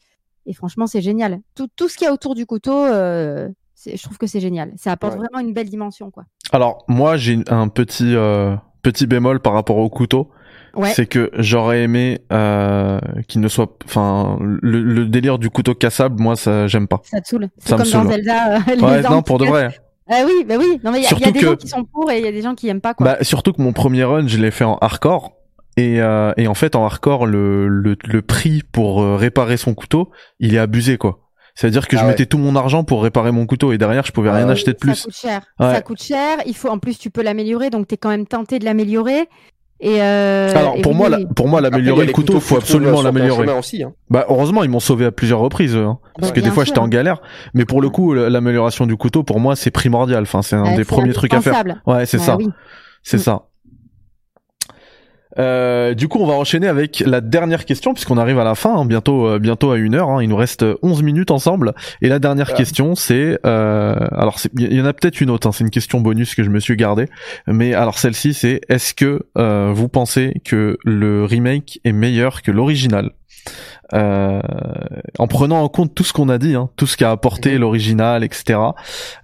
et franchement c'est génial tout, tout ce qu'il y a autour du couteau euh, je trouve que c'est génial ça apporte Ouais. vraiment une belle dimension quoi Alors moi j'ai un petit euh, petit bémol par rapport au couteau, ouais c'est que j'aurais aimé euh, qu'il ne soit, enfin le, le délire du couteau cassable, moi ça j'aime pas. ça te saoule c'est ça me comme dans saoule. Zelda les Ouais, non pour de vrai. Ah oui bah oui non mais il y, a- y des que- gens qui sont pour et il y a des gens qui aiment pas quoi Bah surtout que mon premier run je l'ai fait en hardcore. Et, euh, et en fait en hardcore le, le, le prix pour euh, réparer son couteau il est abusé quoi. C'est-à-dire que Ah je ouais. mettais tout mon argent pour réparer mon couteau et derrière je pouvais Ah rien acheter de Ça plus. coûte cher. Ouais. Ça coûte cher. Il faut, en plus, tu peux l'améliorer, donc t'es quand même tenté de l'améliorer. Et euh, Alors et pour oui, moi, oui. la- pour moi l'améliorer le couteau couteaux faut absolument l'améliorer. hein. Bah heureusement ils m'ont sauvé à plusieurs reprises hein, parce Bah, que des fois j'étais en galère. Mais pour le coup l'amélioration du couteau pour moi c'est primordial. Enfin c'est un Ouais, des premiers trucs à faire. Ouais c'est Bah ça. oui. C'est Mm. ça. Euh, du coup, on va enchaîner avec la dernière question puisqu'on arrive à la fin, hein, bientôt, euh, bientôt à une heure. hein. il nous reste 11 minutes ensemble. Et la dernière question, c'est, euh, alors c'est- il y en a peut-être une autre. hein, c'est une question bonus que je me suis gardée. Mais alors celle-ci, c'est est-ce que euh, vous pensez que le remake est meilleur que l'original? Euh, en prenant en compte tout ce qu'on a dit, hein, tout ce qu'a apporté Mhm. l'original, etc.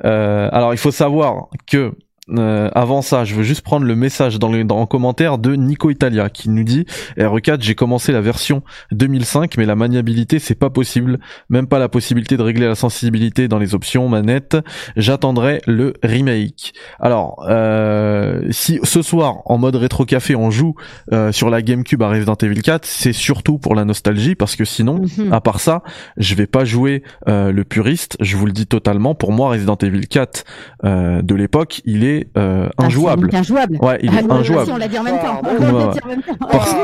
Euh, alors il faut savoir que euh, avant ça, je veux juste prendre le message dans les dans, en commentaire de Nico Italia qui nous dit R4 j'ai commencé la version 2005 mais la maniabilité c'est pas possible, même pas la possibilité de régler la sensibilité dans les options manette. J'attendrai le remake. Alors euh, si ce soir en mode rétro café on joue euh, sur la GameCube à Resident Evil 4, c'est surtout pour la nostalgie parce que sinon Mhm. à part ça, je vais pas jouer euh, le puriste, je vous le dis totalement. Pour moi, Resident Evil 4 euh, de l'époque, il est euh, Ah, c'est injouable. injouable. Ouais, il Ah, est oui, injouable si, on l'a dit en même temps. Pardon. On l'a dit en même temps. Parce-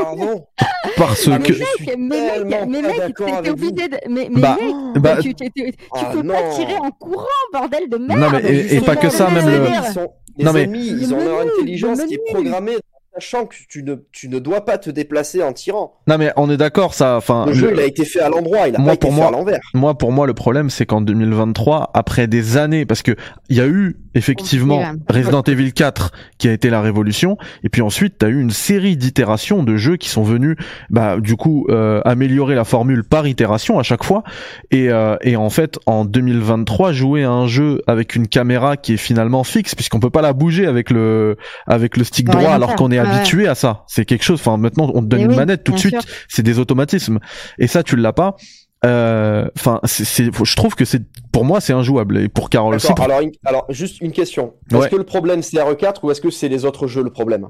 parce Ah, que mais mec, mais mec, avec obligé de. Mais, mais Bah, mec, bah, tu, tu, tu, tu Ah, peux non. pas tirer en courant, bordel de merde. Non, mais- et- et pas que ça, même le- Non, mais- ils ont Le leur intelligence qui est programmée sachant que tu ne, tu ne dois pas te déplacer en tirant. non mais on est d'accord, ça. Enfin, Le le- jeu, il a été fait à l'endroit, il a Moi, pas été pour fait moi- à l'envers. moi pour moi le problème c'est qu'en 2023, après des années, parce que il y a eu effectivement Resident Evil 4 qui a été la révolution, et puis ensuite t'as eu une série d'itérations de jeux qui sont venus, bah du coup euh, améliorer la formule par itération à chaque fois, et euh, et en fait en 2023 jouer à un jeu avec une caméra qui est finalement fixe puisqu'on peut pas la bouger avec le avec le stick droit alors qu'on est Ouais, habitué à ça. C'est quelque chose. Enfin maintenant on te donne Mais une oui, manette tout de suite, c'est des automatismes, et ça tu l'as pas. Euh, Enfin, c'est, c'est- faut- je trouve que c'est, pour moi, c'est injouable et pour Carole aussi. Alors, une- alors, juste une question. Est-ce Ouais. que le problème c'est RE4 ou est-ce que c'est les autres jeux le problème?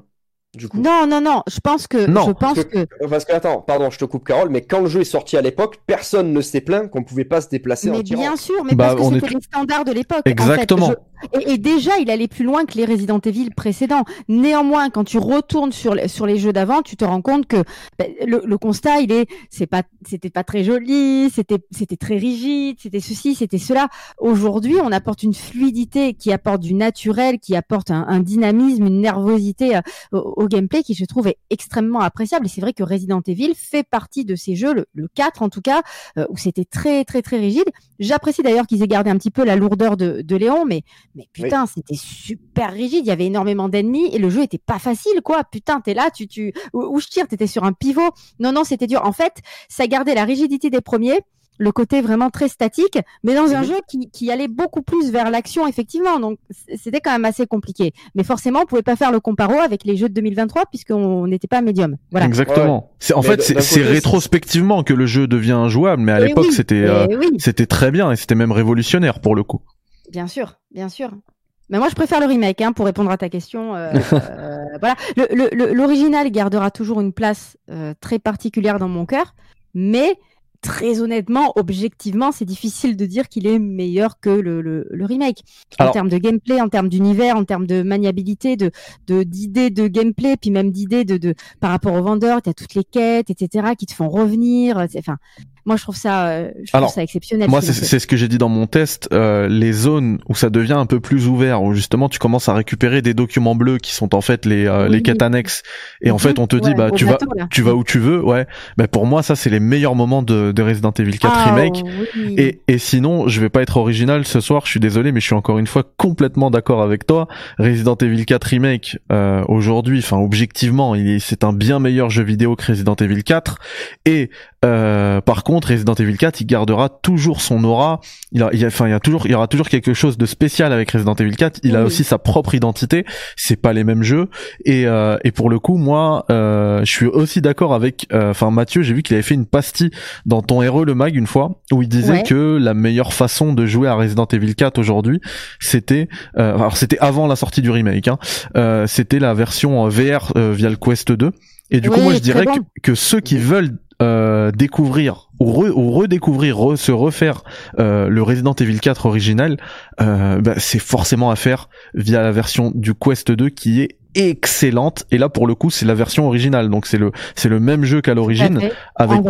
Du coup. Non, non, non. Je pense que. Non. Je pense Parce que. Parce que, attends, pardon, je te coupe Carole, mais quand le jeu est sorti à l'époque, personne ne s'est plaint qu'on pouvait pas se déplacer Mais en tirant. bien sûr, mais Bah, parce que est c'était les standards de l'époque. en fait. Exactement. Je- Et, et déjà, il allait plus loin que les Resident Evil précédents. Néanmoins, quand tu retournes sur les, sur les jeux d'avant, tu te rends compte que ben, le, le constat, il est, c'est pas, c'était pas très joli, c'était, c'était très rigide, c'était ceci, c'était cela. Aujourd'hui, on apporte une fluidité qui apporte du naturel, qui apporte un, un dynamisme, une nervosité euh, au, au gameplay qui, je trouve, est extrêmement appréciable. Et c'est vrai que Resident Evil fait partie de ces jeux, le, le 4 en tout cas, euh, où c'était très, très, très rigide. J'apprécie d'ailleurs qu'ils aient gardé un petit peu la lourdeur de, de Léon, mais, mais putain, c'était super rigide. Il y avait énormément d'ennemis et le jeu était pas facile, quoi. Putain, t'es là, tu, tu, où, où je tire, t'étais sur un pivot. Non, non, c'était dur. En fait, ça gardait la rigidité des premiers, le côté vraiment très statique, mais dans un Mhm. jeu qui, qui allait beaucoup plus vers l'action, effectivement. Donc, c'était quand même assez compliqué. Mais forcément, on pouvait pas faire le comparo avec les jeux de 2023 puisqu'on n'était pas médium. Voilà. Exactement. C'est, en Mais fait, c'est, rétrospectivement que le jeu devient injouable, mais à l'époque, oui, c'était, euh, oui. c'était très bien et c'était même révolutionnaire pour le coup. Bien sûr, bien sûr. Mais moi, je préfère le remake, hein, pour répondre à ta question. euh, euh, voilà, Le- le- le- l'original gardera toujours une place euh, très particulière dans mon cœur, mais très honnêtement, objectivement, c'est difficile de dire qu'il est meilleur que le, le, le remake. En termes de gameplay, en termes d'univers, en termes de maniabilité, de d'idées de, gameplay, puis même d'idées de, de par rapport aux vendeurs, tu as toutes les quêtes, etc., qui te font revenir. Enfin, moi, je trouve ça, euh, je trouve ça exceptionnel. Moi, ce c'est, ce que j'ai dit dans mon test. euh, les zones où ça devient un peu plus ouvert, où justement tu commences à récupérer des documents bleus qui sont en fait les, euh, Oui. les quêtes annexes, et en Mhm. fait on te dit bah tu vas là. tu vas où tu veux, ouais. Bah pour moi ça c'est les meilleurs moments de, de Resident Evil 4 Ah, remake. oui. Et, et sinon, je vais pas être original ce soir, je suis désolé, mais je suis encore une fois complètement d'accord avec toi. Resident Evil 4 Remake, euh, aujourd'hui, enfin objectivement, c'est un bien meilleur jeu vidéo que Resident Evil 4. Et euh, par contre, Resident Evil 4, il gardera toujours son aura. Il, a, il y a- enfin, il y a toujours, il y aura toujours quelque chose de spécial avec Resident Evil 4. Il a aussi sa propre identité. C'est pas les mêmes jeux. Et, euh, et pour le coup, moi, euh, je suis aussi d'accord avec, euh, enfin Mathieu, j'ai vu qu'il avait fait une pastille dans ton héros le mag une fois où il disait Ouais. que la meilleure façon de jouer à Resident Evil 4 aujourd'hui, c'était, euh, alors c'était avant la sortie du remake, hein, euh, c'était la version VR euh, via le Quest 2. Et du coup, moi, je dirais bon. que, que ceux qui veulent euh, découvrir ou, re- ou redécouvrir, re- se refaire euh, le Resident Evil 4 original, euh, bah, c'est forcément à faire via la version du Quest 2 qui est excellente. Et là, pour le coup, c'est la version originale. Donc c'est le c'est le même jeu qu'à l'origine, avec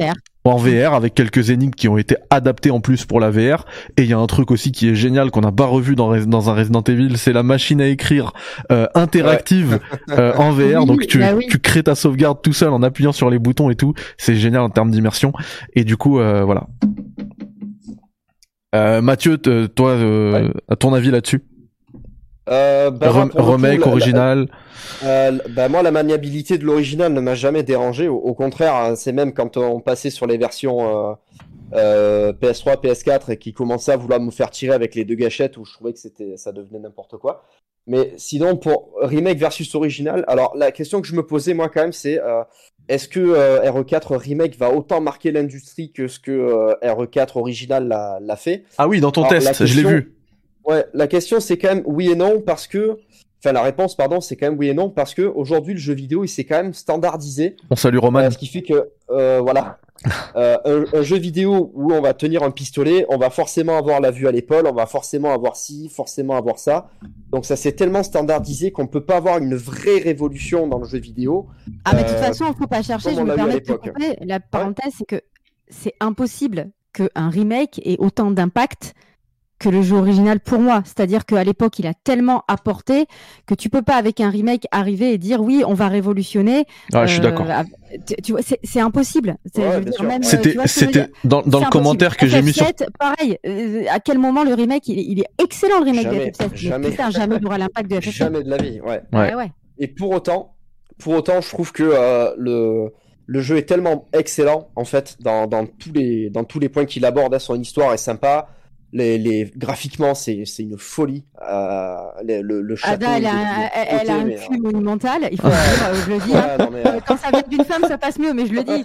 en VR. avec quelques énigmes qui ont été adaptées en plus pour la VR et il y a un truc aussi qui est génial qu'on n'a pas revu dans, dans un Resident Evil c'est la machine à écrire euh, interactive euh, en VR donc tu, bah tu crées ta sauvegarde tout seul en appuyant sur les boutons et tout. C'est génial en termes d'immersion. Et du coup euh, voilà. Mathieu toi à ton avis là-dessus? Bah, remake original euh, bah moi, la maniabilité de l'original ne m'a jamais dérangé. Au, contraire, hein, c'est même quand on passait sur les versions euh, PS3, euh, PS4 et qui commençaient à vouloir me faire tirer avec les deux gâchettes où je trouvais que c'était, ça devenait n'importe quoi. Mais sinon, pour remake versus original, alors la question que je me posais moi quand même, c'est euh, est-ce que RE4 remake va autant marquer l'industrie que ce que RE4 original l'a, fait? Ah oui, dans ton test, je l'ai vu. Ouais, la question c'est quand même oui et non parce que Enfin, la réponse, pardon, c'est quand même oui et non, parce que aujourd'hui, le jeu vidéo, il s'est quand même standardisé. On salue Roman. Euh, ce qui fait que, euh, voilà, euh, un, jeu vidéo où on va tenir un pistolet, on va forcément avoir la vue à l'épaule, on va forcément avoir ci, forcément avoir ça. Donc ça s'est tellement standardisé qu'on peut pas avoir une vraie révolution dans le jeu vidéo. Ah, mais de toute façon, il faut pas chercher. Je me permets de couper. La parenthèse, c'est que c'est impossible qu'un remake ait autant d'impact que le jeu original pour moi. C'est-à-dire qu'à l'époque, il a tellement apporté que tu peux pas avec un remake arriver et dire oui, on va révolutionner. Ah, je suis d'accord. Euh, tu vois, c'est impossible. c'était c'était dans, dans le commentaire que j'ai mis sur. Pareil. Euh, à quel moment le remake, il, est excellent le remake jamais, de FF7. Jamais. Putain, jamais aura l'impact de FF7. Jamais de la vie. Ouais. ouais. ouais. Et pour autant, pour autant, je trouve que euh, le le jeu est tellement excellent en fait dans, dans tous les dans tous les points qu'il aborde. à Son histoire est sympa les, les, graphiquement, c'est une folie. Euh, le, le, château. Ada, elle a, un, elle, a un cul euh, monumental, il faut dire, je le dis. Hein. Euh, quand ça vient d'une femme, ça passe mieux, mais je le dis.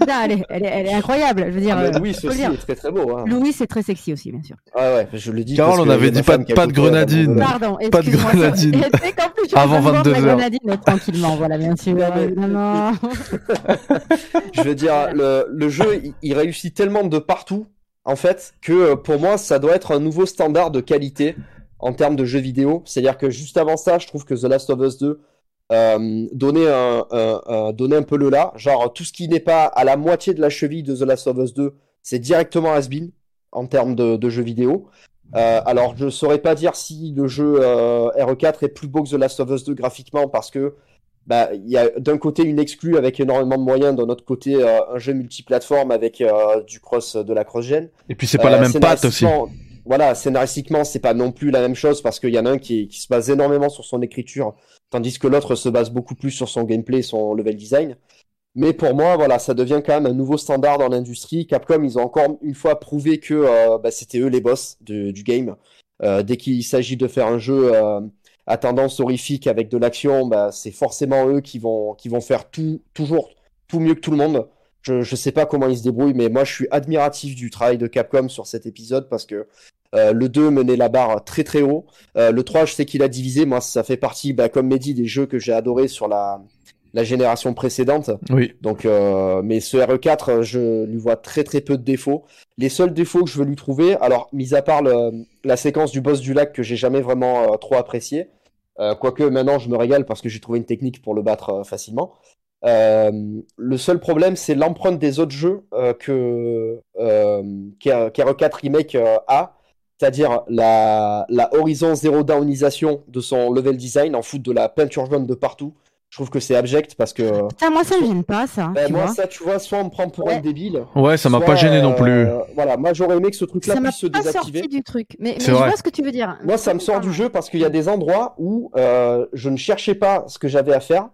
Ada, elle, est, elle, est, elle, est, incroyable. Je veux dire, ah, Louis aussi est très très beau. Hein. Louis, c'est très sexy aussi, bien sûr. Ah ouais, je le dis. Carole, on avait dit pas, pas de grenadine. Pardon, pas de grenadine. Avant 22 h grenadine tranquillement, voilà, bien sûr. Non, non. je veux dire, le, le jeu, il réussit tellement de partout en fait, que euh, pour moi, ça doit être un nouveau standard de qualité en termes de jeux vidéo. C'est-à-dire que juste avant ça, je trouve que The Last of Us 2 euh, donnait, un, peu le là. Genre, tout ce qui n'est pas à la moitié de la cheville de The Last of Us 2, c'est directement has-been en termes de, jeux vidéo. Euh, alors, je saurais pas dire si le jeu RE4 est plus beau que The Last of Us 2 graphiquement parce que bah, il y a d'un côté une exclue avec énormément de moyens, d'un autre côté euh, un jeu multiplateforme avec euh, du cross de la cross-gen. Et puis c'est pas la euh, même patte aussi. Voilà, scénaristiquement, c'est pas non plus la même chose parce qu'il y en a un qui, qui, se base énormément sur son écriture, tandis que l'autre se base beaucoup plus sur son gameplay, son level design. Mais pour moi, voilà, ça devient quand même un nouveau standard dans l'industrie. Capcom, ils ont encore une fois prouvé que bah, c'était eux les boss du game. dès qu'il s'agit de faire un jeu à tendance horrifique avec de l'action, bah, c'est forcément eux qui vont, qui vont faire tout, toujours tout mieux que tout le monde. Je ne sais pas comment ils se débrouillent, mais moi je suis admiratif du travail de Capcom sur cet épisode parce que euh, le 2 menait la barre très très haut. Euh, le 3, je sais qu'il a divisé. Moi, ça fait partie, bah, comme Mehdi, des jeux que j'ai adoré sur la, la génération précédente. Oui. Donc, euh, mais ce RE4, je lui vois très très peu de défauts. Les seuls défauts que je veux lui trouver, alors, mis à part la séquence du boss du lac que j'ai jamais vraiment trop apprécié, quoique maintenant je me régale parce que j'ai trouvé une technique pour le battre euh, facilement. Euh, le seul problème, c'est l'empreinte des autres jeux que Kero 4 Remake a, c'est-à-dire la, Horizon Zero Downisation de son level design, en foot de la peinture jaune de partout, je trouve que c'est abject parce que. Putain, moi ça me gêne pas ça. Ben, moi ça, tu vois, soit on me prend pour un débile. Ouais, ça m'a pas gêné non plus. Euh, voilà, moi j'aurais aimé que ce truc-là puisse se désactiver. Ça m'a pas sorti du truc, mais, mais je vois ce que tu veux dire. Moi, ça me sort du jeu parce qu'il y a des endroits où euh, je ne cherchais pas ce que j'avais à faire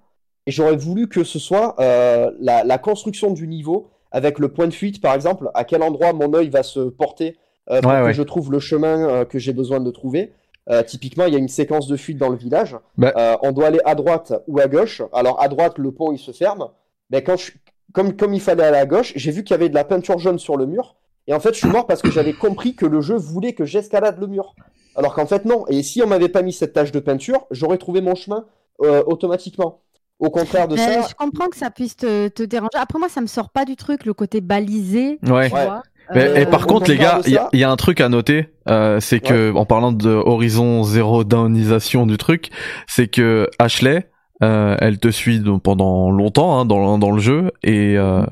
et j'aurais voulu que ce soit euh, la, la, construction du niveau avec le point de fuite, par exemple, à quel endroit mon œil va se porter pour que je trouve le chemin que j'ai besoin de trouver. Euh, typiquement, il y a une séquence de fuite dans le village. Bah. Euh, on doit aller à droite ou à gauche. Alors à droite, le pont il se ferme. Mais quand je... comme, comme il fallait aller à gauche, j'ai vu qu'il y avait de la peinture jaune sur le mur. Et en fait, je suis mort parce que j'avais compris que le jeu voulait que j'escalade le mur. Alors qu'en fait, non. Et si on m'avait pas mis cette tache de peinture, j'aurais trouvé mon chemin euh, automatiquement. Au contraire de ça. Je comprends que ça puisse te, te, déranger. Après, moi, ça me sort pas du truc, le côté balisé. Ouais. Tu vois Mais, et par Euh, contre, on les gars, il y, a- il y a un truc à noter, euh, c'est que en parlant de Horizon Zero Downisation du truc, c'est que Ashley, euh, elle te suit donc pendant longtemps hein, dans, dans le jeu et euh,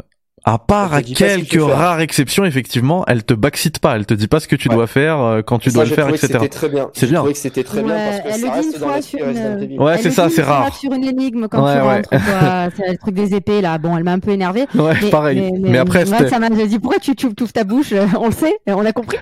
à part à quelques rares exceptions, effectivement, elle te backseat pas, elle te dit pas ce que tu Ouais. dois faire euh, quand tu Ça, dois le faire, etc. C'était très bien. C'est bien. que c'était très bien parce que elle ça le dit reste une fois sur une-. Ouais, c'est ça, c'est rare. Sur une énigme quand Ouais, tu ouais. rentres, quoi. c'est le truc des épées là. Bon, elle m'a un peu énervé. Ouais, Mais, pareil. Mais, après, moi, c'était- ça m'a dit pourquoi tu tu ouvres ta bouche? On le sait, on l'a compris.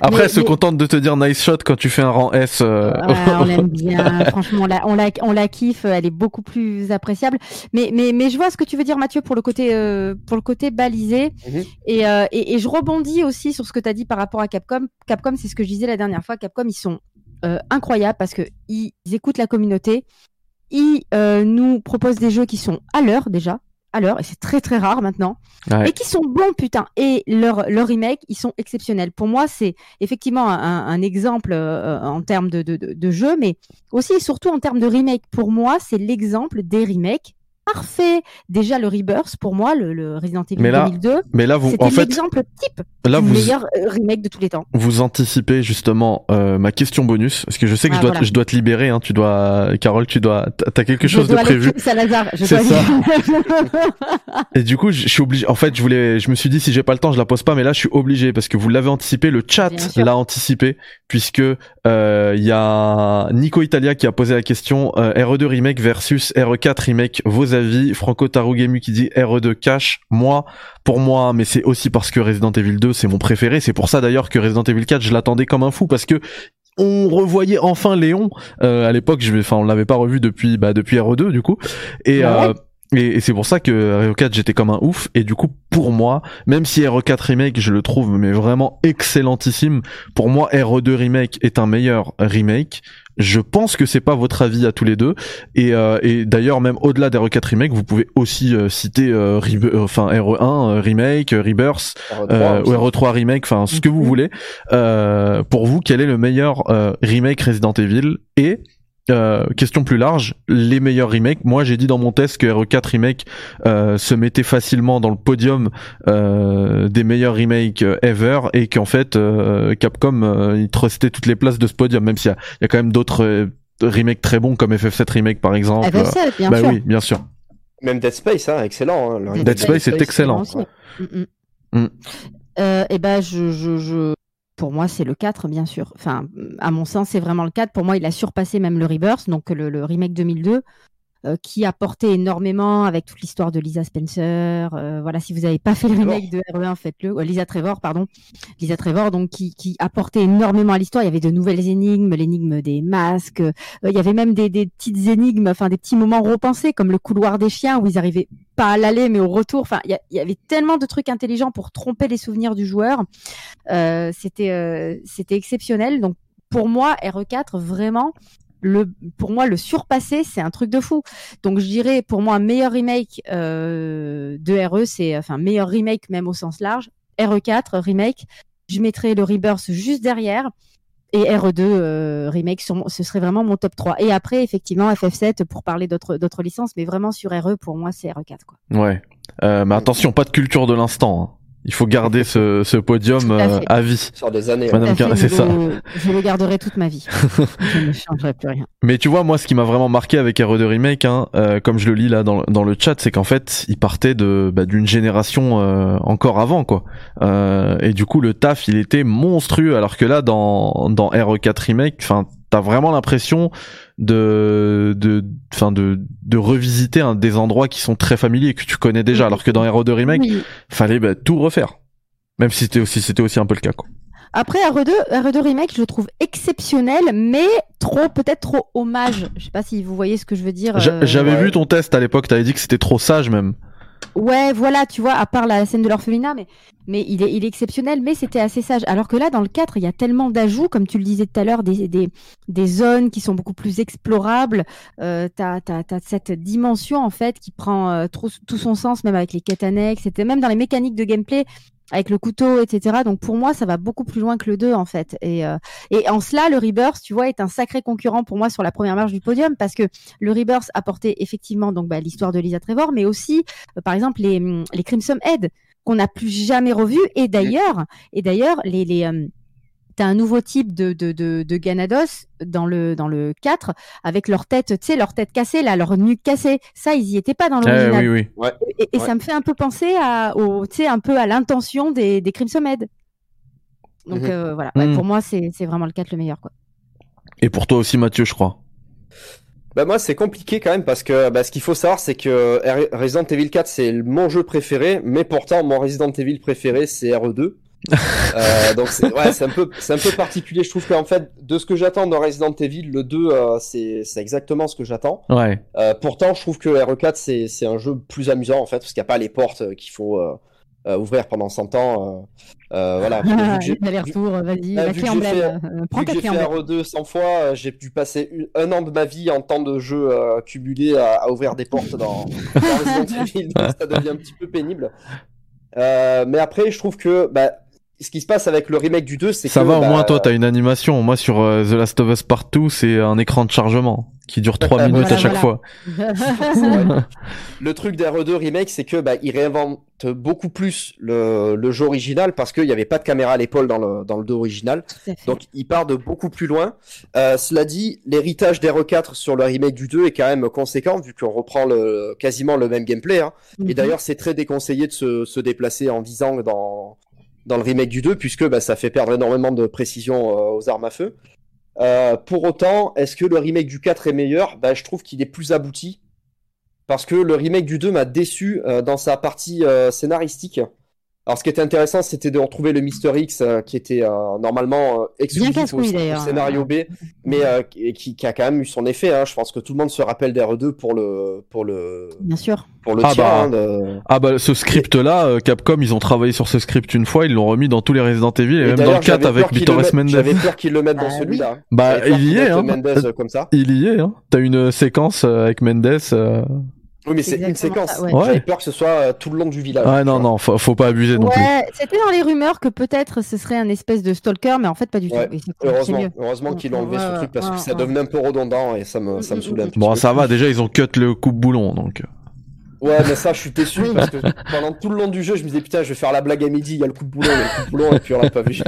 après, mais- elle se mais- contente de te dire nice shot quand tu fais un rang S. euh, Ouais, on l'aime bien. Franchement, on la, on la, on la kiffe. Elle est beaucoup plus appréciable. Mais, mais, mais je vois ce que tu veux dire, Mathieu, pour le côté, euh, pour le côté balisé. Mhm. Et, euh, et, et je rebondis aussi sur ce que tu as dit par rapport à Capcom. Capcom, c'est ce que je disais la dernière fois. Capcom, ils sont euh, incroyables parce que ils écoutent la communauté. Ils euh, nous proposent des jeux qui sont à l'heure déjà. À l'heure, et c'est très très rare maintenant. Ouais. Et qui sont bons, putain. Et leurs leur remakes, ils sont exceptionnels. Pour moi, c'est effectivement un, exemple euh, en termes de, de, de, de jeu, mais aussi et surtout en termes de remake. Pour moi, c'est l'exemple des remakes parfaits. Déjà, le Rebirth, pour moi, le, le Resident Evil Mais là, 2002, Mais là, vous, c'était en fait, l'exemple type là, du vous, meilleur euh, remake de tous les temps. vous anticipez justement euh, ma question bonus parce que je sais que Ah, je dois voilà. je dois te libérer hein, tu dois Carole tu dois t'as quelque chose de prévu Salazar. Je C'est dois ça. et du coup je suis obligé en fait je voulais je me suis dit si j'ai pas le temps je la pose pas mais là je suis obligé parce que vous l'avez anticipé le chat l'a anticipé puisque euh, il y a Nico Italia qui a posé la question euh, RE2 remake versus RE4 remake vos avis? Franco Tarugemu qui dit RE2 cash moi pour moi mais c'est aussi parce que Resident Evil 2 c'est mon préféré. C'est pour ça d'ailleurs que Resident Evil 4 je l'attendais comme un fou parce que on revoyait enfin Léon. Euh, à l'époque je vais enfin on l'avait pas revu depuis bah depuis RE2 du coup. Et Ouais. euh, et, et c'est pour ça que RE4 j'étais comme un ouf et du coup pour moi même si RE4 remake je le trouve mais vraiment excellentissime pour moi RE2 remake est un meilleur remake je pense que c'est pas votre avis à tous les deux et, euh, et d'ailleurs même au-delà d'RE4 remake vous pouvez aussi euh, citer euh, Rebe- euh, enfin RE1 euh, remake Rebirth euh, ou RE3 remake, enfin ce que vous Mhm. voulez. Euh, pour vous, quel est le meilleur euh, remake Resident Evil Et euh, question plus large, les meilleurs remakes. Moi, j'ai dit dans mon test que RE4 remake euh, se mettait facilement dans le podium euh, des meilleurs remakes ever, et qu'en fait euh, Capcom euh, il trustait toutes les places de ce podium, même s'il y y a quand même d'autres euh, remakes très bons comme FF7 remake par exemple. FF7, bien bah sûr. oui, bien sûr. Même Dead Space, hein, excellent. Hein, Dead de Space est excellent. Ouais. Mm, mm. Mm. Euh, et ben, je, je, je, pour moi, c'est le 4, bien sûr. Enfin, à mon sens, c'est vraiment le 4. Pour moi, il a surpassé même le Rebirth, donc le, le remake 2002, euh, qui a porté énormément avec toute l'histoire de Lisa Spencer. Euh, voilà, si vous n'avez pas fait le remake de RE1, faites-le. Euh, Lisa Trevor, pardon. Lisa Trevor, donc, qui, qui apportait énormément à l'histoire. Il y avait de nouvelles énigmes, l'énigme des masques. Il y avait même des, des petites énigmes, enfin, des petits moments repensés, comme le couloir des chiens, où ils arrivaient pas à l'aller, mais au retour. Enfin, il y, a- avait tellement de trucs intelligents pour tromper les souvenirs du joueur. Euh, c'était, euh, c'était exceptionnel. Donc, pour moi, RE4, vraiment, pour moi, le surpasser, c'est un truc de fou. Donc, je dirais, pour moi, un meilleur remake euh, de RE, c'est, enfin, meilleur remake même au sens large. RE4, remake. Je mettrais le Rebirth juste derrière. Et RE2 euh, remake, ce serait vraiment mon top 3. Et après, effectivement, FF7 pour parler d'autres licences, mais vraiment sur RE, pour moi, c'est RE4. Quoi. Ouais. Euh, mais attention, pas de culture de l'instant. hein. Il faut garder ce, ce podium à euh, à vie. Sur des années. Madame Car- fait, c'est je ça. le- Je le garderai toute ma vie. je ne changerai plus rien. Mais tu vois, moi, ce qui m'a vraiment marqué avec RE2 Remake, hein, euh, comme je le lis là dans, dans le chat, c'est qu'en fait, il partait de bah, d'une génération euh, encore avant, quoi. Euh, et du coup, le taf, il était monstrueux, alors que là, dans dans RE4 Remake, enfin, t'as vraiment l'impression de de enfin de de revisiter un des endroits qui sont très familiers que tu connais déjà, alors que dans RE2 Remake, Oui. fallait bah, tout refaire. Même si c'était aussi c'était aussi un peu le cas, quoi. Après, RE2, RE2 Remake, je le trouve exceptionnel, mais trop, peut-être trop hommage. Je sais pas si vous voyez ce que je veux dire. J'a- euh, J'avais ouais. vu ton test à l'époque, t'avais dit que c'était trop sage même. Ouais, voilà, tu vois, à part la scène de l'orphelinat, mais, mais il, est, exceptionnel, mais c'était assez sage. Alors que là, dans le 4, il y a tellement d'ajouts, comme tu le disais tout à l'heure, des, des, des zones qui sont beaucoup plus explorables. Euh, t'as, t'as, t'as cette dimension, en fait, qui prend euh, tout son sens, même avec les quêtes annexes, c'était même dans les mécaniques de gameplay, avec le couteau, etc. Donc pour moi, ça va beaucoup plus loin que le 2, en fait. Et, euh, et en cela, le Rebirth, tu vois, est un sacré concurrent pour moi sur la première marche du podium, parce que le Rebirth apportait effectivement donc bah, l'histoire de Lisa Trevor, mais aussi euh, par exemple les, les Crimson Head. qu'on n'a plus jamais revu. Et d'ailleurs, et d'ailleurs, les, les euh, T'as un nouveau type de, de, de, de, Ganados dans le, dans le 4 avec leur tête, tu sais, leur tête cassée, là, leur nuque cassée. Ça, ils y étaient pas dans Eh l'original. oui, oui. Et, et ça me fait un peu penser à, au, tu un peu à l'intention des, des Crimson Med. Donc Mhm. euh, voilà, Ouais, Mhm. pour moi, c'est c'est vraiment le 4 le meilleur. Quoi. Et pour toi aussi, Mathieu, je crois. Bah moi c'est compliqué quand même parce que bah, ce qu'il faut savoir c'est que R- Resident Evil 4 c'est mon jeu préféré mais pourtant mon Resident Evil préféré c'est RE2. Euh, donc c'est ouais, c'est un peu c'est un peu particulier je trouve qu'en fait de ce que j'attends dans Resident Evil le 2 euh, c'est c'est exactement ce que j'attends. Ouais. Euh, pourtant je trouve que RE4 c'est c'est un jeu plus amusant en fait parce qu'il n'y a pas les portes euh, qu'il faut euh, euh, ouvrir pendant 100 ans euh, euh, voilà. J'ai- Aller-retour, vas-y, Ah, la vu clé emblème. prends ta que j'ai clé fait emblème. RE2 100 fois, euh, j'ai dû passer une- un an de ma vie en temps de jeu euh, cumulé à, à ouvrir des portes dans, dans Resident Evil, donc ça devient un petit peu pénible. Euh, mais après, je trouve que bah, ce qui se passe avec le remake du 2, c'est que Ça va, au bah, moins, toi, t'as une animation. Moi, sur euh, The Last of Us Part 2, c'est un écran de chargement qui dure 3 Voilà, minutes à chaque voilà. fois. Le truc d'RE2 remake, c'est que bah, il réinvente beaucoup plus le, le jeu original parce qu'il n'y avait pas de caméra à l'épaule dans le, dans le 2 original. Donc il part de beaucoup plus loin. Euh, cela dit, l'héritage d'RE4 sur le remake du 2 est quand même conséquent vu qu'on reprend le, quasiment le même gameplay. Hein. Et Mhm. d'ailleurs, c'est très déconseillé de se, se déplacer en visant dans, dans le remake du 2 puisque bah, ça fait perdre énormément de précision euh, aux armes à feu. Euh, pour autant, est-ce que le remake du 4 est meilleur? Bah, Je trouve qu'il est plus abouti parce que le remake du 2 m'a déçu euh, dans sa partie scénaristique. Alors, ce qui était intéressant, c'était de retrouver le Mister X euh, qui était euh, normalement euh, exclusif au, scénario B, mais euh, qui, qui- a quand même eu son effet. Hein. Je pense que tout le monde se rappelle d'RE2 pour le pour le Bien sûr. pour le Ah tir. bah. hein, de- Ah bah, ce script-là, euh, Capcom, ils ont travaillé sur ce script une fois, ils l'ont remis dans tous les Resident Evil, et, Et même dans le 4 j'avais avec Victor S. Mendez. J'avais peur qu'ils le mettent dans Ah, celui-là. Bah, il y est, hein. Mendes euh, comme ça. Il y est, hein. T'as une séquence avec Mendes. Euh, Oui, mais C'est une séquence. ouais. Ouais. J'avais peur que ce soit euh, tout le long du village. Ah non, vois. non, faut, faut pas abuser non plus. Ouais, c'était dans les rumeurs que peut-être ce serait un espèce de stalker, mais en fait pas du tout. Heureusement, heureusement qu'ils l'ont enlevé Ouais, ce truc parce que ouais, ça devenait un peu redondant et ça me, ça me Mm, saoulait un mm, petit Bon, peu. ça va, déjà, ils ont cut le coupe boulon, donc. Ouais, mais ça, je suis déçu parce que pendant tout le long du jeu, je me disais putain, je vais faire la blague à midi, il y a le coup de boulon, il y a le coup de boulon, et puis on l'a pas vu.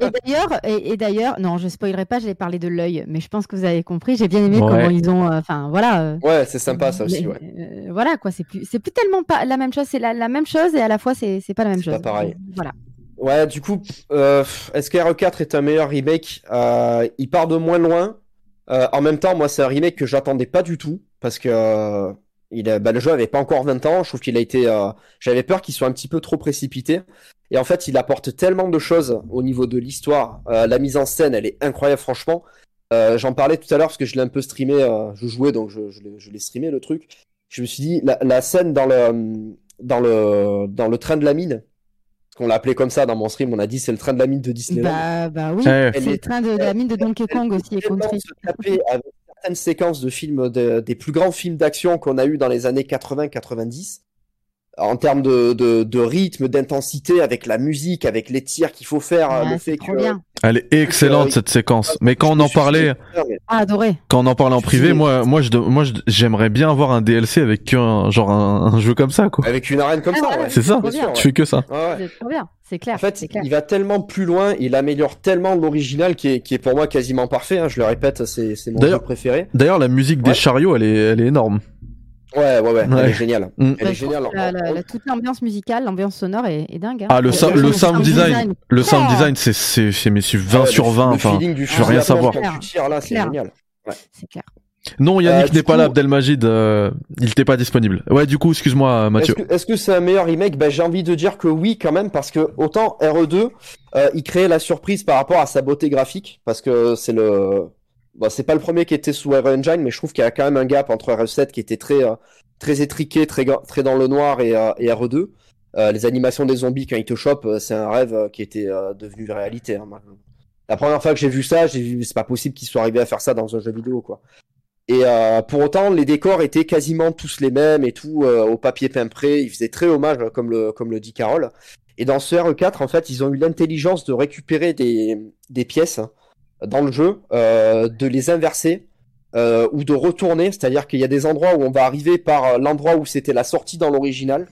Et d'ailleurs, et, et d'ailleurs, non, je spoilerai pas, j'allais parler de l'œil, mais je pense que vous avez compris. J'ai bien aimé Ouais. comment ils ont, euh, enfin voilà. euh, Ouais, c'est sympa ça aussi, ouais. euh, voilà quoi, c'est plus, c'est plus tellement pas la même chose, c'est la, la même chose et à la fois c'est, c'est pas la même C'est chose. pas pareil. Voilà. Ouais, du coup, euh, est-ce que RE4 est un meilleur remake Euh, Il part de moins loin. Euh, en même temps, moi, c'est un remake que j'attendais pas du tout parce que euh, il a- bah, le jeu avait pas encore 20 ans. Je trouve qu'il a été. euh, J'avais peur qu'il soit un petit peu trop précipité. Et en fait, il apporte tellement de choses au niveau de l'histoire. Euh, la mise en scène, elle est incroyable, franchement. Euh, J'en parlais tout à l'heure parce que je l'ai un peu streamé. euh, je jouais, donc je, je l'ai- je l'ai streamé le truc. Je me suis dit, la, la scène dans le, dans, le, dans le train de la mine, qu'on l'a appelé comme ça dans mon stream, on a dit c'est le train de la mine de Disneyland. Bah, bah oui. C'est le est train de, de la mine de Donkey Kong aussi Country. se taper avec certaines séquences de films, de- des plus grands films d'action qu'on a eu dans les années 80-90, en termes de, de, de rythme, d'intensité, avec la musique, avec les tirs qu'il faut faire, Ouais, le fait que... Elle est excellente, cette séquence. Mais quand on en parlait, Ah, adoré. quand on en parlait en privé, moi, moi, je, moi, je- j'aimerais bien avoir un DLC avec un, genre un, un jeu comme ça, quoi. Avec une arène comme Ah ça, ouais. C'est ça. bien. Tu fais que ça. Ouais. C'est trop bien. C'est clair. En fait, clair. il va tellement plus loin, il améliore tellement l'original qui est, qui est pour moi quasiment parfait. hein, je le répète, c'est c'est mon jeu D'ailleurs- préféré. D'ailleurs, la musique des chariots, elle est, elle est énorme. Ouais, ouais, ouais, elle est géniale. Mm. Elle est géniale. la- la- la- toute l'ambiance musicale, l'ambiance sonore est, est dingue. hein. Ah, le, sa- le le sound sound design, design. le sound design, c'est, c'est, c'est, mais c'est 20 Ouais, sur le- 20, le enfin. feeling du je veux rien savoir. Quand tu tires là, c'est génial. C'est clair. Non, Yannick Euh, n'est pas coup- là, Abdelmajid, euh, il n'était pas disponible. Ouais, du coup, excuse-moi, Mathieu. Est-ce que est-ce que c'est un meilleur remake? Ben, J'ai envie de dire que oui, quand même, parce que autant RE2, euh, il créait la surprise par rapport à sa beauté graphique, parce que c'est le. Bon, c'est pas le premier qui était sous RE Engine, mais je trouve qu'il y a quand même un gap entre RE7 qui était très, euh, très étriqué, très, très dans le noir, et, euh, et RE2. Euh, les animations des zombies quand ils te chopent, euh, c'est un rêve qui était devenu réalité. hein. La première fois que j'ai vu ça, j'ai vu c'est pas possible qu'ils soient arrivés à faire ça dans un jeu vidéo, quoi. Et pour autant, les décors étaient quasiment tous les mêmes et tout, au papier peint près. Ils faisaient très hommage, comme le, comme le dit Carole. Et dans ce RE4, en fait, ils ont eu l'intelligence de récupérer des, des pièces dans le jeu, euh, de les inverser euh, ou de retourner. C'est-à-dire qu'il y a des endroits où on va arriver par euh, l'endroit où c'était la sortie dans l'original.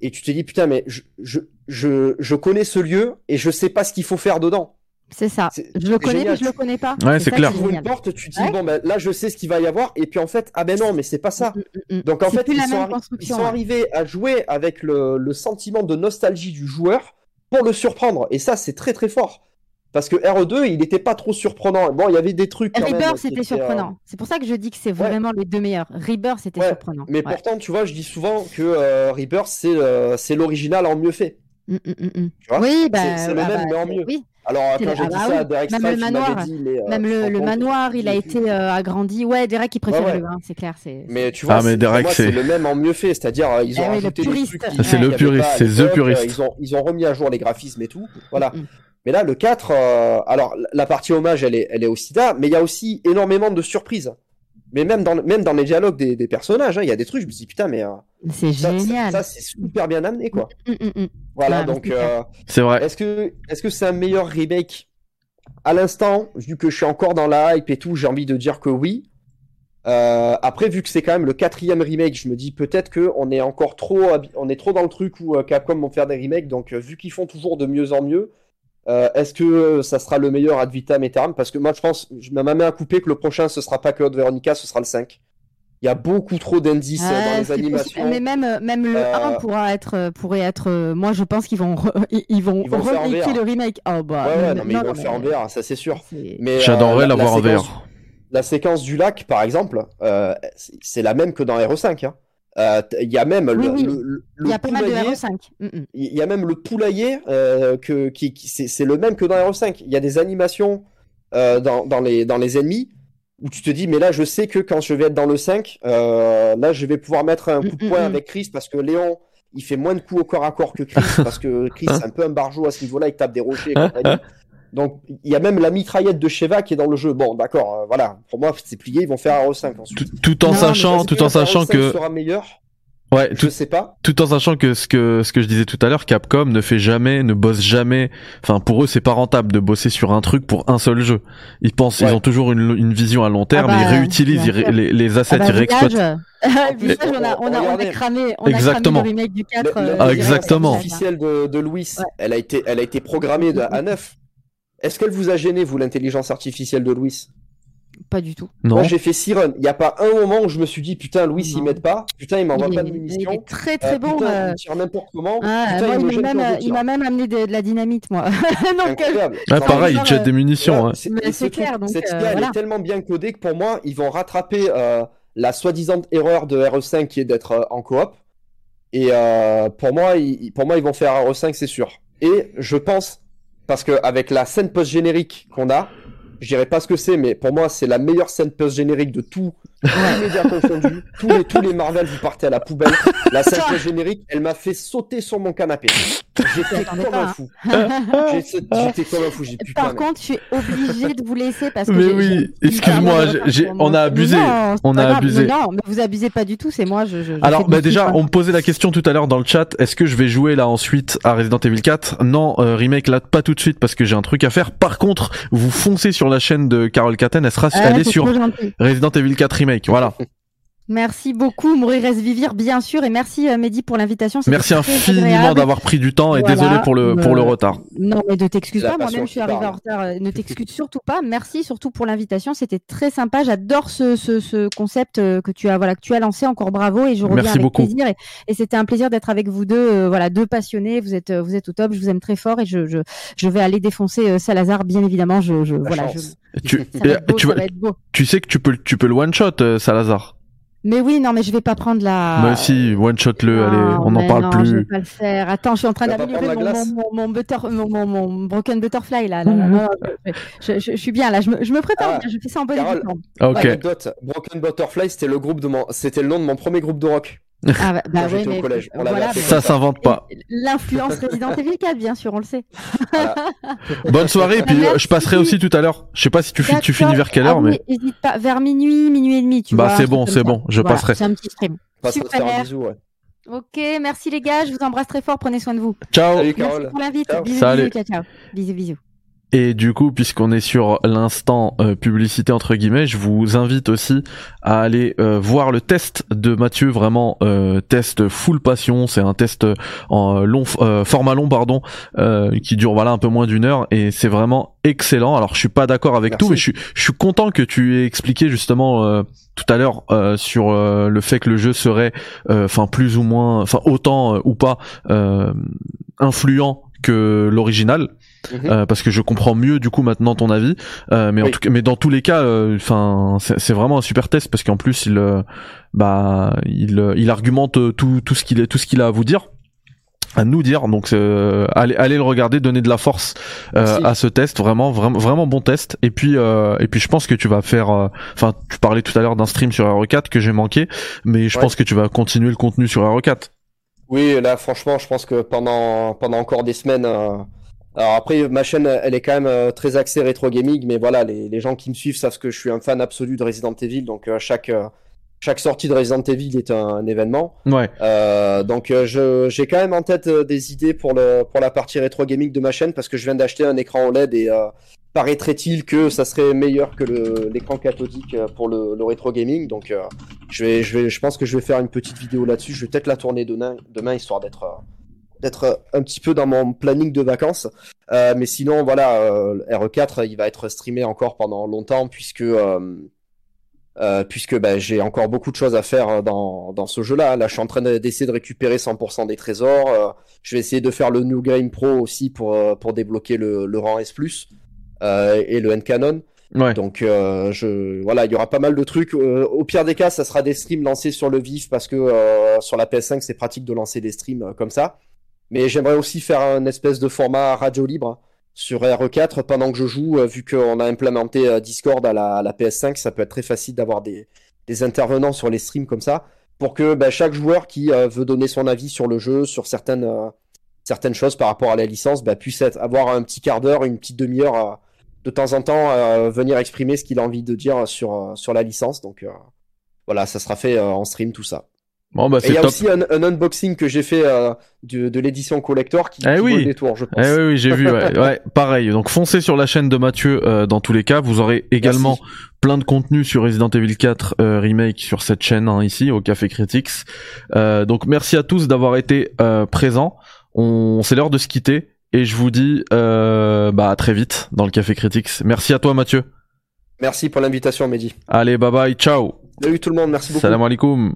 et tu te dis putain mais je, je, je, je connais ce lieu et je sais pas ce qu'il faut faire dedans. C'est ça. Je le connais, génial. mais je le connais pas. Ouais, c'est clair. Tu ouvres une porte, tu te dis Ouais. bon ben là je sais ce qu'il va y avoir et puis en fait ah ben non mais c'est pas ça. Mm, mm, mm. Donc en fait ils sont, ils ouais. arrivés à jouer avec le, le sentiment de nostalgie du joueur pour le surprendre et ça c'est très très fort. Parce que RE2 il était pas trop surprenant. Bon il y avait des trucs. Rebirth, c'était euh, surprenant. C'est pour ça que je dis que c'est vraiment les deux meilleurs. Rebirth, c'était Ouais, surprenant. Mais Ouais. pourtant, tu vois, je dis souvent que euh, Rebirth, c'est euh, c'est l'original en mieux fait. Mm, mm, mm. Tu vois? Oui, bah, C'est- c'est le ah même, bah, mais en mieux. Oui, Alors, quand j'ai ah dit bah ça oui. à Derek Même le il manoir. dit, mais, euh, même le, le manoir, il a été euh, agrandi. Ouais, Derek, il préfère Ouais, ouais. le 1, c'est clair. c'est Mais tu vois, Ah, mais c'est- Derek, le même en mieux fait, c'est-à-dire euh, ils ont rajouté des puriste. trucs qui- C'est qu'il y le puriste, c'est the puriste. euh, Ils ont, ils ont remis à jour les graphismes et tout, voilà. Mm, mm. Mais là, le 4, euh, alors la partie hommage, elle est, elle est aussi là, mais il y a aussi énormément de surprises. Mais même dans, même dans les dialogues des, des personnages, hein, il y a des trucs, je me dis putain, mais euh, C'est ça, génial. ça, ça, c'est super bien amené, quoi. Mm, mm, mm. Voilà, donc c'est euh, C'est vrai. est-ce que est-ce que c'est un meilleur remake à l'instant vu que je suis encore dans la hype et tout j'ai envie de dire que oui Euh, après vu que c'est quand même le quatrième remake je me dis peut-être que on est encore trop on est trop dans le truc où euh, Capcom vont faire des remakes donc euh, vu qu'ils font toujours de mieux en mieux euh, est-ce que euh, ça sera le meilleur ad vitam aeternam? Parce que moi je pense je mets ma main à couper que le prochain ce sera pas Code Veronica ce sera le 5 il y a beaucoup trop d'indices euh, Ouais, dans les animations possible. Mais même, euh, même le Euh, 1 pourra être, pourrait être. euh, moi, je pense qu'ils vont, re- ils vont, Ils vont le remaker remake. Oh bah. ouais ouais mais- non mais ils vont le faire en VR ça c'est sûr mais euh, J'adorerais la- la l'avoir en séquence- VR. la séquence du lac, par exemple, euh, c'est c'est la même que dans RE5. hein. Euh, Il y a même Oui, le, oui. le- le- y a poulailler, RE5. Mm, mm. il y a même le poulailler euh, que, qui, qui- c'est c'est le même que dans RE5. Il y a des animations euh, dans, dans, les, dans les ennemis où tu te dis, mais là, je sais que quand je vais être dans le 5, euh, là, je vais pouvoir mettre un coup de Mm, poing mm, mm. avec Chris parce que Léon, il fait moins de coups au corps à corps que Chris parce que Chris, c'est un peu un barjot à ce niveau-là, il tape des rochers et. Donc, il y a même la mitraillette de Sheva qui est dans le jeu. Bon, d'accord, euh, voilà. Pour moi, c'est plié, ils vont faire un RE5 ensuite. Tout, tout en sachant, tout que en sachant RE5 que, sera meilleur ouais, Je tout, sais pas. tout en sachant que ce que ce que je disais tout à l'heure, Capcom ne fait jamais, ne bosse jamais. Enfin, pour eux, c'est pas rentable de bosser sur un truc pour un seul jeu. Ils pensent, Ouais. ils ont toujours une, une vision à long terme. Ah bah, ils réutilisent bien ils ré- sûr. les, les assets, Ah bah, ils réexploitent. Village, on a, on a, on a regardez. cramé, on a Exactement. cramé le remake du 4. Le- euh, le- Ah, exactement. Ouais. Officielle de, de Louis, Ouais. elle a été, elle a été programmée de, à 9. Est-ce qu'elle vous a gêné, vous, l'intelligence artificielle de Louis? Pas du tout. Non. Moi, j'ai fait Siren. Il n'y a pas un moment où je me suis dit, putain, Louis, Non. il m'aide pas. Putain, il m'envoie Il pas de il munitions. est très très Euh, bon. putain, euh, il tire n'importe comment. ah, putain, moi, il il m'a jette même, il m'a amené de, de la dynamite, moi. Donc, euh, Non, pareil, genre, jettent euh, des munitions. Ouais, ouais. c'est- Mais et c'est ce clair, truc- donc, cette euh, IA, elle voilà. est tellement bien codée que pour moi, ils vont rattraper euh, la soi-disant erreur de RE5 qui est d'être euh, en coop. Et euh, pour moi, ils, pour moi, ils vont faire RE5, c'est sûr. Et je pense, parce que avec la scène post-générique qu'on a, je dirais pas ce que c'est, mais pour moi, c'est la meilleure scène post-générique de tout, tous les médias confondus, tous les, tous les Marvel, vous partez à la poubelle. La scène post-générique, elle m'a fait sauter sur mon canapé. J'étais comme un fou. J'étais comme un fou. Par mais- contre, je suis obligée de vous laisser parce que. Mais oui, excuse-moi, on a abusé. Non, On a grave. abusé. Non, mais vous abusez pas du tout. C'est moi. Je, je, je Alors, bah déjà, on me posait la question tout à l'heure dans le chat. Est-ce que je vais jouer là ensuite à Resident Evil 4 Non, euh, remake là pas tout de suite parce que j'ai un truc à faire. Par contre, vous foncez sur la chaîne de Carole Caten, elle sera, Ah, c'est sur. Resident Evil 4 remake. Voilà. Merci beaucoup, Mourir reste vivir, bien sûr, et merci euh, Mehdi pour l'invitation. Merci infiniment d'avoir pris du temps et Voilà, désolé pour le pour le euh, retard. Non, mais ne t'excuse pas. Moi-même, je suis arrivée en retard. euh, Ne t'excuse surtout pas. Merci surtout pour l'invitation. C'était très sympa. J'adore ce, ce, ce concept euh, que tu as voilà que tu as lancé. Encore bravo et je reviens Merci avec beaucoup. plaisir. Et, et c'était un plaisir d'être avec vous deux. euh, voilà, deux passionnés. Vous êtes euh, vous êtes au top. Je vous aime très fort et je je, je vais aller défoncer euh, Salazar. Bien évidemment. Je, je voilà. Tu, Je, être beau. tu, ça vois- va être beau. tu sais que tu peux tu peux le one shot Salazar. Mais oui, non, mais je vais pas prendre la. Moi aussi, one shot le. Allez, Non, on n'en parle non, Je vais plus. pas le faire. Attends, je suis en train d'améliorer mon, mon, mon, mon butter, mon, mon, mon broken butterfly là. là, là, là, je, je, je- je suis bien là. Je me, je me prépare. Ah, bien, je fais ça en bonne Carole. Ok. Anecdote, Broken Butterfly, c'était le groupe de mon, c'était le nom de mon premier groupe de rock. Ah, bah, bah ouais, au collège, on l'avait voilà. appelé mais- Ça s'invente pas. Et L'influence Resident Evil 4, bien sûr, on le sait. Bonne soirée. Puis euh, Merci. je passerai aussi tout à l'heure. Je sais pas si tu, tu finis vers quelle Ah heure, oui, mais Hésite pas, vers minuit, minuit et demi, tu Bah, vois. c'est un bon, c'est bon, je Voilà, passerai. C'est un petit stream. Un Super. bisou, ouais. Ok, merci les gars, je vous embrasse très fort, prenez soin de vous. ciao. Salut Merci pour l'invite. Bisous, Salut. bisous, ciao, ciao. Bisous, bisous. Et du coup, puisqu'on est sur l'instant euh, publicité entre guillemets, je vous invite aussi à aller euh, voir le test de Mathieu, vraiment euh, test full passion. C'est un test en long format long, pardon, qui dure voilà un peu moins d'une heure et c'est vraiment excellent. Alors je suis pas d'accord avec tout, mais je suis, je suis content que tu aies expliqué justement tout à l'heure sur le fait que le jeu serait, enfin plus ou moins, enfin autant ou pas influent que l'original. Mhm. Euh, parce que je comprends mieux du coup maintenant ton avis. Euh, mais en tout cas mais dans tous les cas euh, enfin c'est vraiment un super test parce qu'en plus il bah il il argumente tout tout ce qu'il est tout ce qu'il a à vous dire à nous dire. Donc allez allez le regarder donner de la force à ce test. Vraiment vraiment vraiment bon test. Et puis et puis je pense que tu vas faire enfin tu parlais tout à l'heure d'un stream sur RE4 que j'ai manqué mais je pense que tu vas continuer le contenu sur RE4 oui là franchement je pense que pendant pendant encore des semaines alors après, ma chaîne, elle est quand même euh, très axée rétro gaming, mais voilà, les, les, gens qui me suivent savent que je suis un fan absolu de Resident Evil, donc euh, chaque euh, chaque sortie de Resident Evil est un, événement. Ouais. donc je j'ai quand même en tête des idées pour le pour la partie rétro gaming de ma chaîne parce que je viens d'acheter un écran OLED et paraîtrait-il que ça serait meilleur que l'écran cathodique pour le, le rétro gaming. Donc je vais je vais je pense que je vais faire une petite vidéo là-dessus. Je vais peut-être la tourner demain demain histoire d'être d'être un petit peu dans mon planning de vacances. Euh, mais sinon, voilà, euh, RE4, il va être streamé encore pendant longtemps puisque euh, euh puisque bah, j'ai encore beaucoup de choses à faire dans, dans ce jeu-là. Là, je suis en train d'essayer de récupérer 100% des trésors. Euh, je vais essayer de faire le New Game Pro aussi pour pour débloquer le, le rang S+ et le N Canon. Ouais. Donc je voilà, il y aura pas mal de trucs. au pire des cas, ça sera des streams lancés sur le vif parce que sur la PS5 c'est pratique de lancer des streams comme ça. Mais j'aimerais aussi faire un espèce de format radio libre sur RE4 pendant que je joue, euh, vu qu'on a implémenté euh, Discord à la, PS5, ça peut être très facile d'avoir des, intervenants sur les streams comme ça, pour que bah, chaque joueur qui euh, veut donner son avis sur le jeu, sur certaines, choses par rapport à la licence, bah, puisse avoir un petit quart d'heure, une petite demi-heure de temps en temps, venir exprimer ce qu'il a envie de dire sur la licence. Donc voilà, ça sera fait en stream, tout ça. Bon, bah, il y a aussi un, unboxing que j'ai fait euh, de, l'édition collector qui, eh oui. des tours, je pense. Eh oui, j'ai vu. Ouais. pareil. Donc foncez sur la chaîne de Mathieu euh, dans tous les cas. Vous aurez également plein de contenu sur Resident Evil 4 euh, remake sur cette chaîne hein, ici au Café Critics. donc merci à tous d'avoir été présents. On c'est l'heure de se quitter et je vous dis bah à très vite dans le Café Critics. Merci à toi Mathieu. Merci pour l'invitation Mehdi. Allez bye bye ciao. Salut tout le monde merci beaucoup. Salam alaikum.